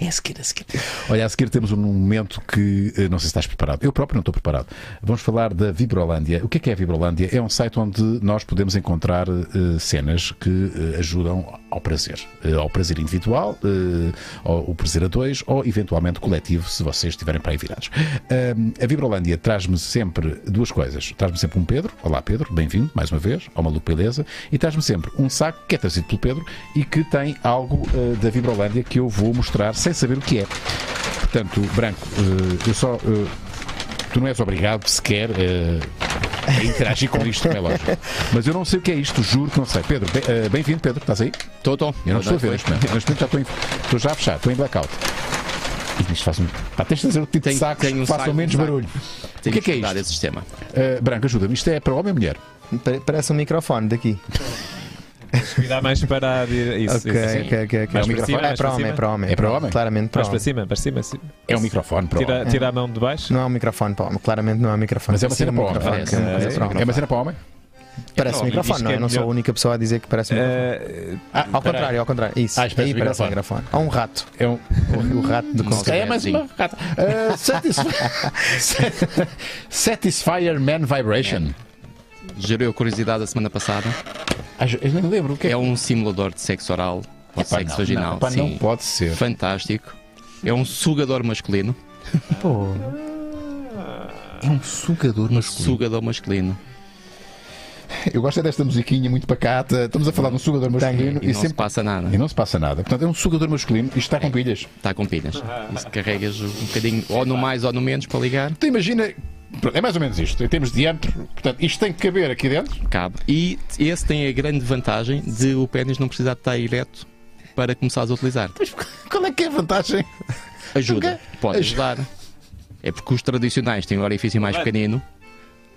É a seguir. A seguir. Olha, a seguir temos um momento que eh, não sei se estás preparado. Eu próprio não estou preparado. Vamos falar da Vibrolândia. O que é que é a Vibrolândia? É um site onde nós podemos encontrar eh, cenas que eh, ajudam ao prazer. Eh, ao prazer individual, eh, ao prazer a dois ou eventualmente coletivo, se vocês estiverem para aí virados. Ahm, a Vibrolândia traz-me sempre duas coisas. Traz-me sempre um Pedro. Olá, Pedro. Bem-vindo, mais uma vez, ao Maluco Beleza. E traz-me sempre um saco que é trazido pelo Pedro e que tem algo eh, da Vibrolândia que eu vou mostrar sem saber o que é. Portanto, Branco, eh, eu só. eh, tu não és obrigado sequer eh, a interagir com isto, como é lógico. Mas eu não sei o que é isto, juro que não sei. Pedro, eh, bem-vindo, Pedro, estás aí? Estou, estou. Eu não estou a ver neste momento. Neste momento já estou, em, estou já a fechar, estou em blackout. E isto faz um. Pá, tens de fazer o tipo de Tenho- sacos tenho um que façam saco, menos um saco. barulho. O que é que é isto? esse sistema. Eh, Branco, ajuda-me. Isto é para homem ou mulher? Pare- Parece um microfone daqui. Cuidar mais para isso. Ok, isso. ok, ok. É um para microfone? cima, É para homem, é para homem. É para homem? Claramente para Mais para cima, para cima. sim. É um microfone para Tira, homem. tira a mão de baixo. Não é um microfone para homem. Claramente não é um microfone. Mas é uma cena um para homem. é uma. É cena para homem? Parece um microfone, não é? é Eu não sou a única pessoa a dizer que parece um microfone. Eh, Ah, Ao contrário, ao contrário. Isso. Ah, aí parece um microfone. Há um rato. É um. O, rato de Nossa, É mais uma rata. Uh, satisfi- Satisfier Man Vibration. Gerou curiosidade a semana passada. Eu nem lembro o que é. É um simulador de sexo oral ou Epá, sexo não, vaginal. Não, Sim. não pode ser. Fantástico. É um sugador masculino. Pô, É um sugador Um masculino. sugador masculino. Eu gosto é desta musiquinha muito pacata. Estamos a falar de um sugador masculino E e, não se sempre. passa nada. E não se passa nada. Portanto, é um sugador masculino e está com pilhas. Está com pilhas. E se carregas um bocadinho, ou no mais ou no menos, para ligar, Tu imagina. É mais ou menos isto. Em termos de diâmetro, portanto, isto tem que caber aqui dentro. cabe. E esse tem a grande vantagem de o pênis não precisar de estar ereto para começares a utilizar. Mas qual é que é a vantagem? Ajuda. Pode Aj- ajudar. É porque os tradicionais têm um orifício mais pequenino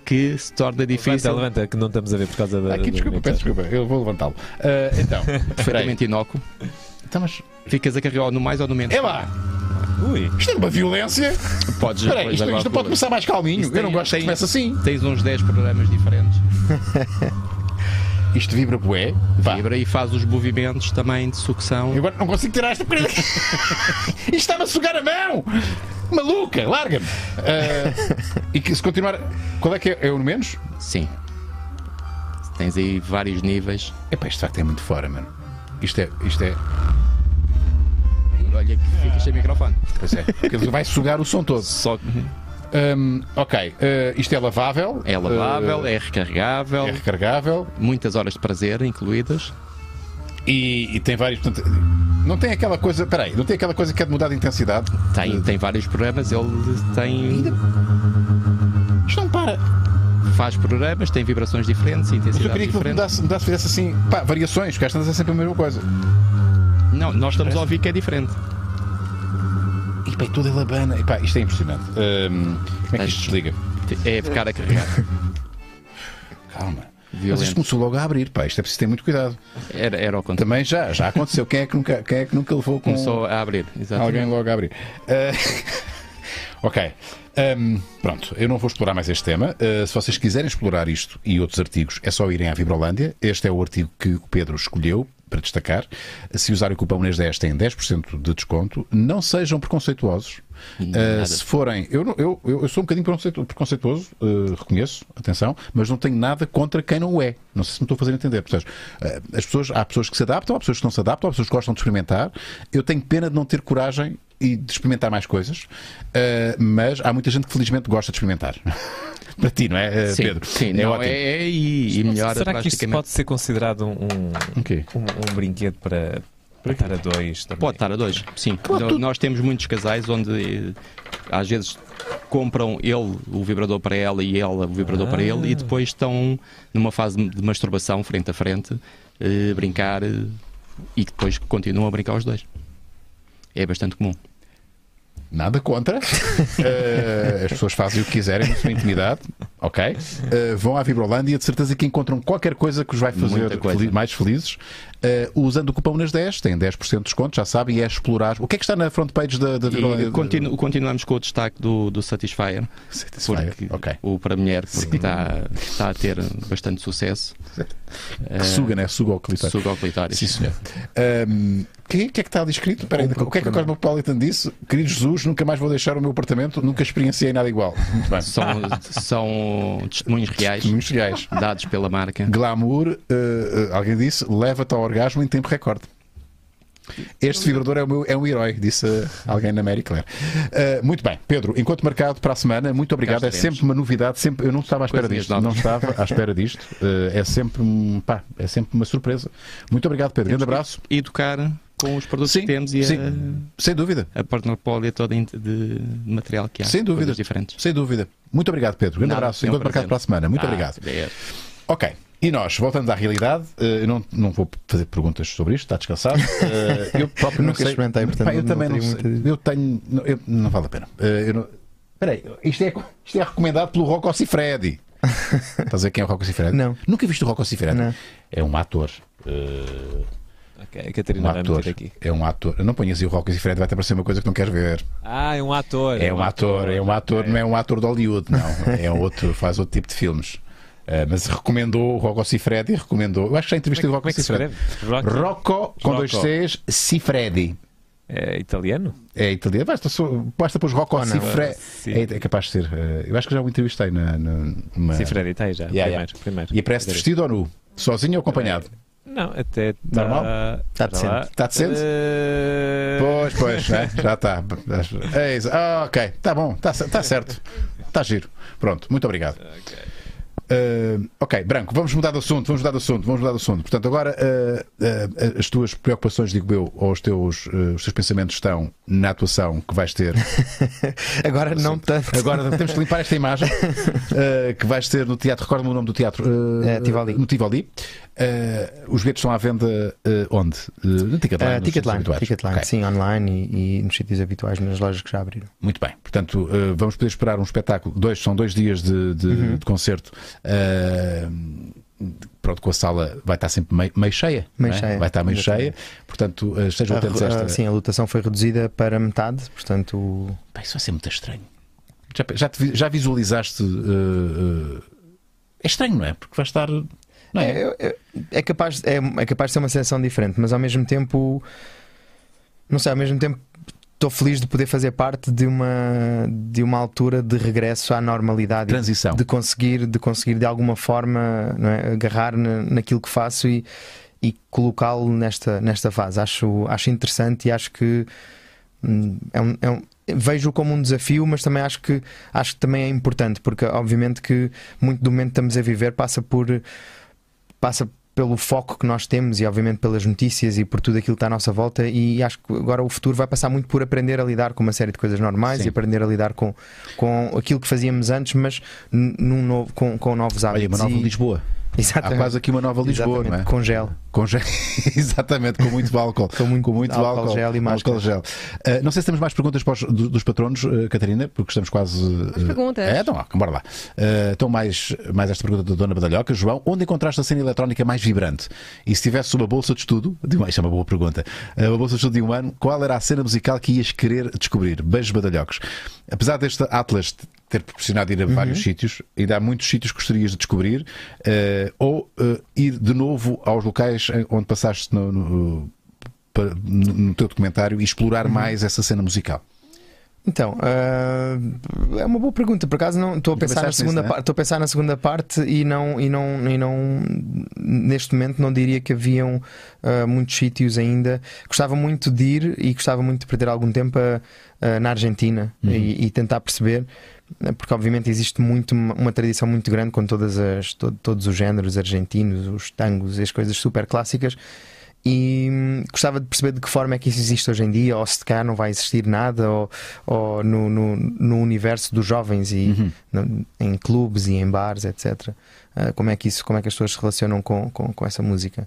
que se torna Levanta, difícil, levanta, que não estamos a ver por causa da. Aqui, da- desculpa, peço desculpa. Eu vou levantá-lo. Ah, então, perfeitamente inócuo. Então, mas. Ficas a carregar ou no mais ou no menos. É lá! Ui, Isto é uma violência! Podes, Espera aí, isto, isto não pode começar mais calminho. Isto Eu não tem- gosto que tem- comece assim. Tens uns 10 programas diferentes. Isto vibra bué. Pá, Vibra e faz os movimentos também de sucção. Eu agora não consigo tirar esta porcaria. Isto está-me a sugar a mão! Maluca, larga-me! Ah, e que se continuar. Qual é que é? É o menos? Sim. Tens aí vários níveis. Epá, isto de facto é muito fora, mano. Isto é. Isto é. Olha que ficas sem microfone. Pois é. Porque ele vai sugar o som todo. Só que Hum, ok. ah, isto é lavável. é lavável, ah, é recarregável, é recargável. muitas horas de prazer incluídas. E, e tem vários. Portanto, não tem aquela coisa. Peraí, não tem aquela coisa que é de mudar de intensidade. Tem, tem vários programas, ele tem. Isto não para. faz programas, tem vibrações diferentes, Mas eu intensidades queria que mudasse, mudasse, fizesse assim. Pá, variações, porque esta é sempre a mesma coisa. Não, nós estamos a ouvir que é diferente. E pá, toda a labana. E pá, isto é impressionante. Hum, como é que isto desliga? É ficar a carregar. Calma. Mas isto começou logo a abrir, pá, isto é preciso ter muito cuidado. Era, era o contrário. Também já, já aconteceu. Quem é que nunca, quem é que nunca levou com Começou a abrir. Exatamente. alguém logo a abrir? Ah, ok. Hum, pronto, eu não vou explorar mais este tema. Ah, se vocês quiserem explorar isto e outros artigos, é só irem à Vibrolândia. Este é o artigo que o Pedro escolheu para destacar. Se usarem o cupom NES10 têm 10% de desconto. Não sejam preconceituosos. Uh, se forem, eu, eu, eu sou um bocadinho preconceitu- preconceituoso, uh, reconheço, atenção, mas não tenho nada contra quem não é. Não sei se me estou a fazer entender. Portanto, uh, as pessoas, há pessoas que se adaptam, há pessoas que não se adaptam, há pessoas que gostam de experimentar. Eu tenho pena de não ter coragem e de experimentar mais coisas, eh, mas há muita gente que felizmente gosta de experimentar. Para ti, não é, eh, Sim, Pedro? sim, é não, ótimo. é, é e, e melhora Será que isto pode ser considerado um, O quê? um, um brinquedo para, para estar a dois? Também? Pode estar a dois, sim. Pode. Nós temos muitos casais onde eh, às vezes compram ele o vibrador para ela e ela o vibrador para ele e depois estão numa fase de masturbação frente a frente, eh, brincar eh, e depois continuam a brincar os dois. É bastante comum. Nada contra. Eh, as pessoas fazem o que quiserem na sua intimidade, ok? Eh, vão à Vibrolândia, de certeza que encontram qualquer coisa que os vai fazer mais felizes. Eh, usando o cupom nas 10, têm 10% de desconto, já sabem, e é explorar. O que é que está na front page da, da Vibrolândia? Continu- continuamos com o destaque do, do Satisfyer, Satisfyer, Ok. o para mulher, porque está, está a ter bastante sucesso. Que suga, né? Suga ao clitóris. Suga ao clitóris. Sim, senhor. O que, é- que está ali escrito? Espera aí, o que é que a Cosmopolitan disse? Querido Jesus, nunca mais vou deixar o meu apartamento, nunca experienciei nada igual. Muito bem. São, são testemunhos reais Muitos reais. dados pela marca. Glamour, eh, alguém disse, leva-te ao orgasmo em tempo recorde. Este vibrador é, o meu, é um herói, disse alguém na Mary Claire. Eh, muito bem, Pedro, enquanto marcado para a semana, muito obrigado. É sempre uma novidade, sempre, eu não estava à espera disto, novas. não estava à espera disto. Eh, é sempre um, pá, é sempre uma surpresa. Muito obrigado, Pedro. Grande abraço. Educar com os produtos Sim, que temos e sim. Sem dúvida. a, a portfolio toda de material que há. Sem dúvida. Diferentes. Sem dúvida. Muito obrigado, Pedro. Grande Nada, abraço. é um Enquanto marcado para a semana. Muito Ah, obrigado. Ok. E nós, voltando à realidade, eh, eu não, não vou fazer perguntas sobre isto, está descansado. Eh, eu próprio não Nunca sei. experimentei, portanto, eu não também não sei. muito a dizer. Eu tenho. Não, eu- não vale a pena. Eh, eu não... Espera aí, isto é, isto é recomendado pelo Rocco Cifredi. Estás a ver quem é o Rocco Cifredi? Não. Nunca viste o Rocco Cifredi? Não. É um ator. eh, Ok, a um Catarina vai ator. aqui. É um ator. Não ponhas aí o Rocco Cifredi, vai-te aparecer uma coisa que não queres ver. Ah, é um ator. É um ator, é um ator, não é um ator de Hollywood, não. É outro, faz outro tipo de filmes. Eh, mas recomendou o Rocco Cifredi, recomendou. Eu acho que já entrevistei o Como Rocco é que se Cifredi. Rocky? Rocco com dois Rocco. Cs, Cifredi. É italiano? É italiano. Basta, basta pôr Rocco Oh. Cifredi. É, é capaz de ser. eh, eu acho que já o entrevistei na. na numa- Sim, Freddy, está aí já. Yeah, primeiro, primeiro. E aparece vestido ou nu? Sozinho ou acompanhado? Não, até. Tá... Normal? Tá decente. lá. Tá decente? Eh, Pois, pois, né? já está. É isso. Ah, ok, está bom, está tá certo. Está giro. Pronto, muito obrigado. Uh, ok, Branco, vamos mudar de assunto, vamos mudar de assunto, vamos mudar de assunto. Portanto, agora uh, uh, as tuas preocupações, digo eu, ou os teus, uh, os teus pensamentos estão na atuação que vais ter. Agora não tanto. Agora temos que limpar esta imagem uh, que vais ter no teatro. Recorda-me o nome do teatro? Uh, Tivoli. No Tivoli. Uh, os bilhetes estão à venda uh, onde? Uh, no Ticketline. Nos Ticketline, sítios habituais. Ticketline Ok. sim, online e, e nos sítios habituais, nas lojas que já abriram. Muito bem, portanto, vamos poder esperar um espetáculo. Dois, são dois dias de, de- Uhum. de concerto. Eh, pronto, com a sala vai estar sempre meio, meio cheia. Meio não é? cheia, Vai estar meio exatamente. cheia. Portanto, eh, estejam atentos a esta. a- sim, a lotação foi reduzida para metade, portanto. Pá, isso vai ser muito estranho. Já, já, te já visualizaste. eh, eh, é estranho, não é? Porque vai estar. Não é? É, é- é capaz, é, é capaz de ser uma sensação diferente, mas ao mesmo tempo, não sei, ao mesmo tempo estou feliz de poder fazer parte de uma, de uma altura de regresso à normalidade Transição. de conseguir, de conseguir de alguma forma é, agarrar na, naquilo que faço e, e colocá-lo nesta, nesta fase. Acho, acho interessante e acho que hum, é um, é um- vejo como um desafio, mas também acho que acho que também é importante, porque obviamente que muito do momento que estamos a viver passa por passa pelo foco que nós temos e obviamente pelas notícias e por tudo aquilo que está à nossa volta e acho que agora o futuro vai passar muito por aprender a lidar com uma série de coisas normais Sim. e aprender a lidar com, com aquilo que fazíamos antes, mas num novo, com, com novos Olha, hábitos. uma nova e- Lisboa. Há Exatamente. quase aqui uma nova Lisboa, Exatamente, não é? Com gel. Com gel. Exatamente, com muito álcool. Com muito álcool álcool, gel e máscara. álcool gel. Uh, não sei se temos mais perguntas para os- do- dos patronos, uh, Catarina, porque estamos quase. uh, perguntas? É, então, ó, bora lá. Uh, então, mais, mais esta pergunta da Dona Badalhoca. João, onde encontraste a cena eletrónica mais vibrante? E se tivesse uma bolsa de estudo, de um, isto é uma boa pergunta, uh, uma bolsa de estudo de um ano, qual era a cena musical que ias querer descobrir? Beijos Badalhocos. Apesar deste Atlas ter proporcionado ir a vários sítios, ainda há muitos sítios que gostarias de descobrir, uh, ou uh, ir de novo aos locais onde passaste no, no- no- teu documentário e explorar mais essa cena musical. Então, ah, é uma boa pergunta. Por acaso não estou a pensar na segunda nisso, é? parte. Estou a pensar na segunda parte e não e não e não neste momento não diria que haviam ah, muitos sítios ainda. Gostava muito de ir e gostava muito de perder algum tempo na Argentina Uhum. e, e tentar perceber. Né, Porque obviamente existe muito uma, tradição muito grande com todas as, to- todos os géneros argentinos, os tangos e as coisas super clássicas e hum, gostava de perceber de que forma é que isso existe hoje em dia, ou se cá não vai existir nada, ou, ou no, no, no universo dos jovens e Uhum. no- em clubes e em bares, etc. Ah, como é que isso, como é que as pessoas se relacionam com, com, com essa música?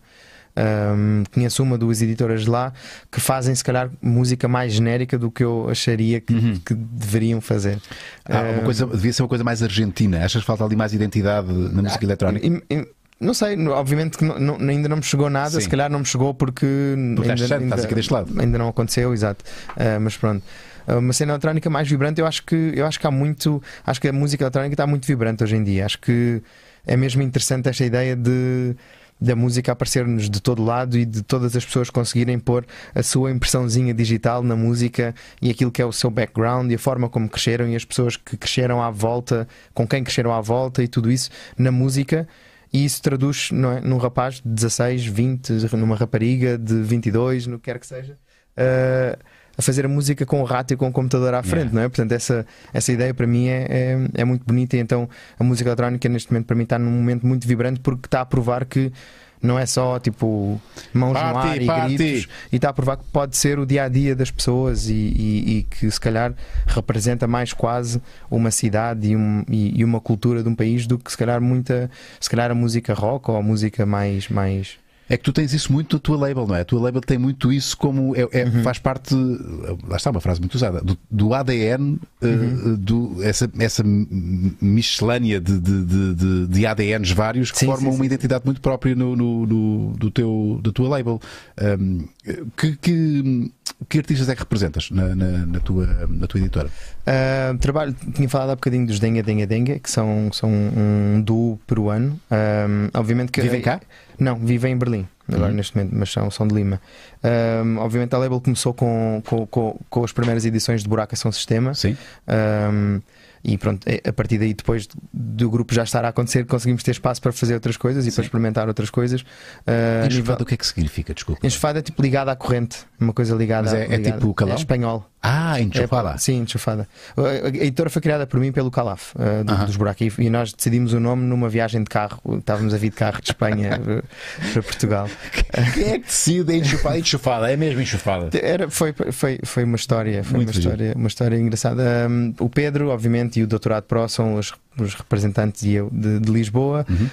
Hum, conheço uma, duas editoras lá que fazem se calhar música mais genérica do que eu acharia que, Uhum. que deveriam fazer. Ah, uma Ah, coisa, devia ser uma coisa mais argentina. Achas que falta ali mais identidade na música eletrónica? E- e- Não sei, obviamente que não- não- ainda não me chegou nada, Sim. se calhar não me chegou porque, Porque ainda, distante, estás aqui deste lado. ainda não aconteceu, exato. Ah, mas pronto. Ah, Uma cena eletrónica mais vibrante, eu acho que eu acho que há muito, acho que a música eletrónica está muito vibrante hoje em dia. Acho que é mesmo interessante esta ideia de da música aparecer-nos de todo lado e de todas as pessoas conseguirem pôr a sua impressãozinha digital na música e aquilo que é o seu background e a forma como cresceram e as pessoas que cresceram à volta, com quem cresceram à volta e tudo isso na música. E isso traduz não é, num rapaz de 16, 20, numa rapariga de 22, no que quer que seja, uh, a fazer a música com o rato e com o computador à frente, Yeah. não é? Portanto, essa, essa ideia para mim é, é, é muito bonita. E então, a música eletrónica neste momento para mim está num momento muito vibrante porque está a provar que não é só tipo mãos no Party, ar e party. gritos e está a provar que pode ser o dia a dia das pessoas e, e- e que se calhar representa mais quase uma cidade e, um- e uma cultura de um país do que se calhar muita se calhar a música rock ou a música mais mais É que tu tens isso muito na tua label, não é? A tua label tem muito isso como é, é- Uhum. faz parte, lá está uma frase muito usada, do, do ADN, eh, Uhum. do, essa, essa miscelânea de, de, de- de- de ADNs vários que Sim, formam sim, uma sim, identidade muito própria no, no- no- do teu, da tua label. Um, que, que, que artistas é que representas na, na- na tua, na tua editora? Uh, trabalho, tinha falado há bocadinho dos Dengue Dengue Dengue, que são, são um duo peruano. Um, obviamente que Vivem cá? Não, vivem em Berlim, agora Uhum. neste momento, mas são, são de Lima. Um, obviamente a label começou com, com, com, com as primeiras edições de Buraco São Sistema. Sim. Um, e pronto, é- a partir daí, depois do grupo já estar a acontecer, conseguimos ter espaço para fazer outras coisas e Sim. para experimentar outras coisas. Uh, a nível- o que é que significa? Desculpa. Enxofada é tipo ligada à corrente, uma coisa ligada Mas é- é ligada- tipo calão? É espanhol. Ah, É, enxofada. sim, enxofada. A, editora foi criada por mim pelo Calaf, uh, do- Aham. dos buracos, e, nós decidimos o nome numa viagem de carro. Estávamos a vir de carro de Espanha eh, para Portugal. Quem é que decide a enxofada? Enxofada, é mesmo enxofada. Era, foi, foi, foi uma história, foi Muito uma história, uma história engraçada. Um, o Pedro, obviamente, e o Doutorado Pro são os, os representantes e eu de, de Lisboa. Uhum.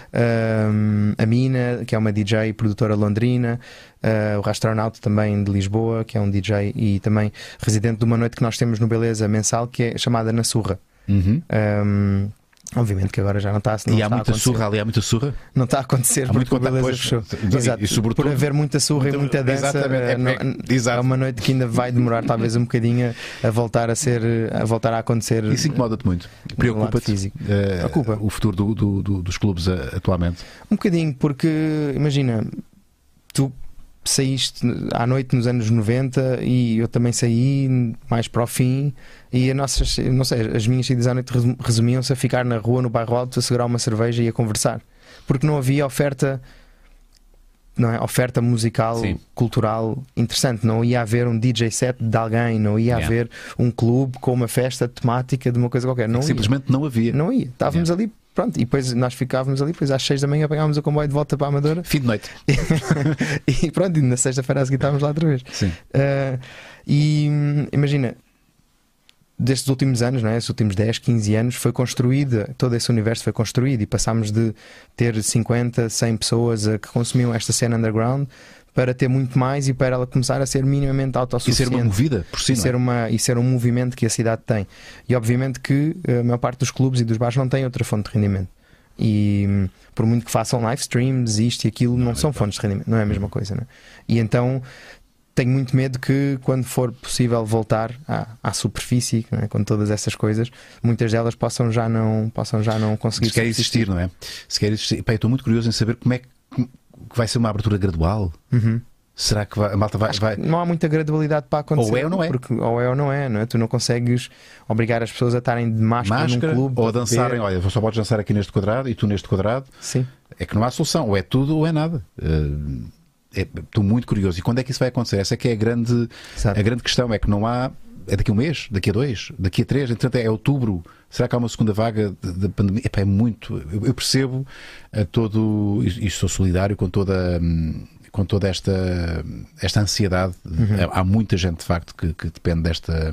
Um, a Mina, que é uma DJ e produtora londrina. Uh, o Rastronauta também de Lisboa, que é um DJ e também residente de uma noite que nós temos no Beleza mensal, que é chamada Na Surra. Uhum. Um, obviamente que agora já não está, não E há está muita surra ali, há muita surra. Não está a acontecer Há muito porque o contato, Beleza pois, fechou. e- e sobretudo- Por haver muita surra Muito- e muita dança, Exatamente, é- é- exato. é uma noite que ainda vai demorar talvez um bocadinho a voltar a ser, a voltar a acontecer. Isso incomoda-te muito. Preocupa-te Preocupa. o futuro do- do- do- dos clubes eh, atualmente. Um bocadinho, porque imagina, tu saíste à noite nos anos 90 e eu também saí mais para o fim e as nossas, não sei, as minhas saídas à noite resum- resumiam-se a ficar na rua, no bairro alto, a segurar uma cerveja e a conversar. Porque não havia oferta não é? oferta musical, Sim. cultural interessante. Não ia haver um DJ set de alguém, não ia Yeah. haver um clube com uma festa temática de uma coisa qualquer. Não ia. Simplesmente não havia. Não ia. Estávamos ali, pronto, e depois nós ficávamos ali, depois às 6 da manhã apanhávamos o comboio de volta para a Amadora Fim de noite. e pronto, e na sexta-feira a seguir estávamos lá outra vez. Sim. Ah, e imagina, destes últimos anos, não é? estes últimos 10, 15 anos, foi construída, todo esse universo foi construído e passámos de ter 50, 100 pessoas a- que consumiam esta cena underground para ter muito mais e para ela começar a ser minimamente E ser autossuficiente. uma movida por si, E não é? ser, uma, e ser um movimento que a cidade tem. E obviamente que eh, a maior parte dos clubes e dos bares não tem outra fonte de rendimento. E por muito que façam live streams, isto e aquilo, não, é são fontes de rendimento, não é a mesma coisa. Né? E então tenho muito medo que quando for possível voltar à, à superfície, não é? com todas essas coisas, muitas delas possam já não, possam já não conseguir Se quer existir, não é? Se quer existir. Pá, eu estou muito curioso em saber como é que, que vai ser uma abertura gradual. Uhum. Será que vai- a malta vai. Vai... não há muita gradualidade para acontecer. Ou é ou não é. Porque, ou é ou não é, não é? Tu não consegues obrigar as pessoas a estarem de máscara, Máscara, num clube. ou a dançarem, beber. olha, só podes dançar aqui neste quadrado e tu neste quadrado. Sim. É que não há solução, ou é tudo ou é nada. Eh, é- Estou muito curioso. E quando é que isso vai acontecer? Essa é que é a grande, Exato. a grande questão. É que não há. É daqui a um mês, daqui a dois, daqui a três, entretanto é outubro. Será que há uma segunda vaga de, de pandemia? Epá, é muito. Eu, eu percebo a todo. E e sou solidário com toda. hum, Com toda esta, esta ansiedade, há muita gente de facto que, que depende desta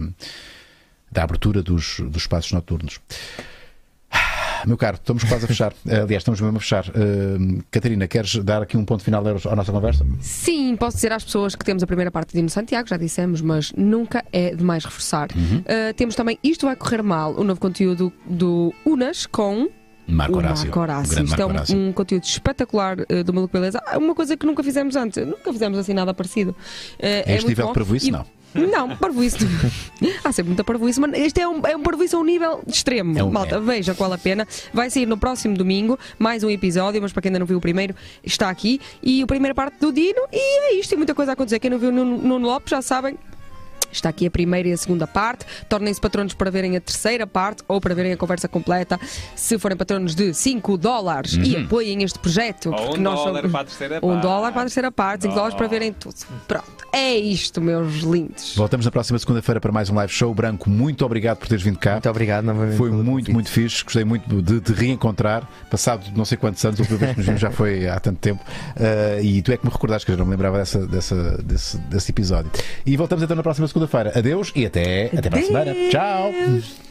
da abertura dos, dos espaços noturnos. Meu caro, estamos quase a fechar. Aliás, estamos mesmo a fechar. Uh, Catarina, queres dar aqui um ponto final à nossa conversa? Sim, posso dizer às pessoas que temos a primeira parte de Dino Santiago, já dissemos, mas nunca é demais reforçar. Uhum. Uh, temos também Isto Vai Correr Mal, o novo conteúdo do Unas com Marco Horácio. Marco Horácio. Isto é um, um conteúdo espetacular uh, do Maluco Beleza. É Uma coisa que nunca fizemos antes. Nunca fizemos assim nada parecido. Uh, É este muito nível bom. de parvoíce? E- Não. Não, parvoíce. Há sempre muita parvoíce, mas este é um, é um parvoíce a um nível extremo. É um- Malta, é. veja qual a pena. Vai sair no próximo domingo mais um episódio, mas para quem ainda não viu o primeiro, está aqui. E a primeira parte do Dino, e é isto. Tem muita coisa a acontecer. Quem não viu o Nuno, Lopes já sabem. Está aqui a primeira e a segunda parte. Tornem-se patronos para verem a terceira parte ou para verem a conversa completa. Se forem patronos de 5 dólares e apoiem este projeto. Ou um nós dólar somos- para a terceira Um parte. dólar para a terceira parte, 5 dólares para verem tudo. Pronto, é isto, meus lindos. Voltamos na próxima segunda-feira para mais um live show. Branco, muito obrigado por teres vindo cá. Muito obrigado novamente. Foi muito, convite. muito fixe. Gostei muito de te reencontrar. Passado não sei quantos anos, a última vez que nos vimos já foi há tanto tempo. Uh, e tu é que me recordaste, que eu já não me lembrava dessa, dessa- desse, desse episódio. E voltamos então na próxima segunda-feira. Adeus e até, até para a semana. Tchau!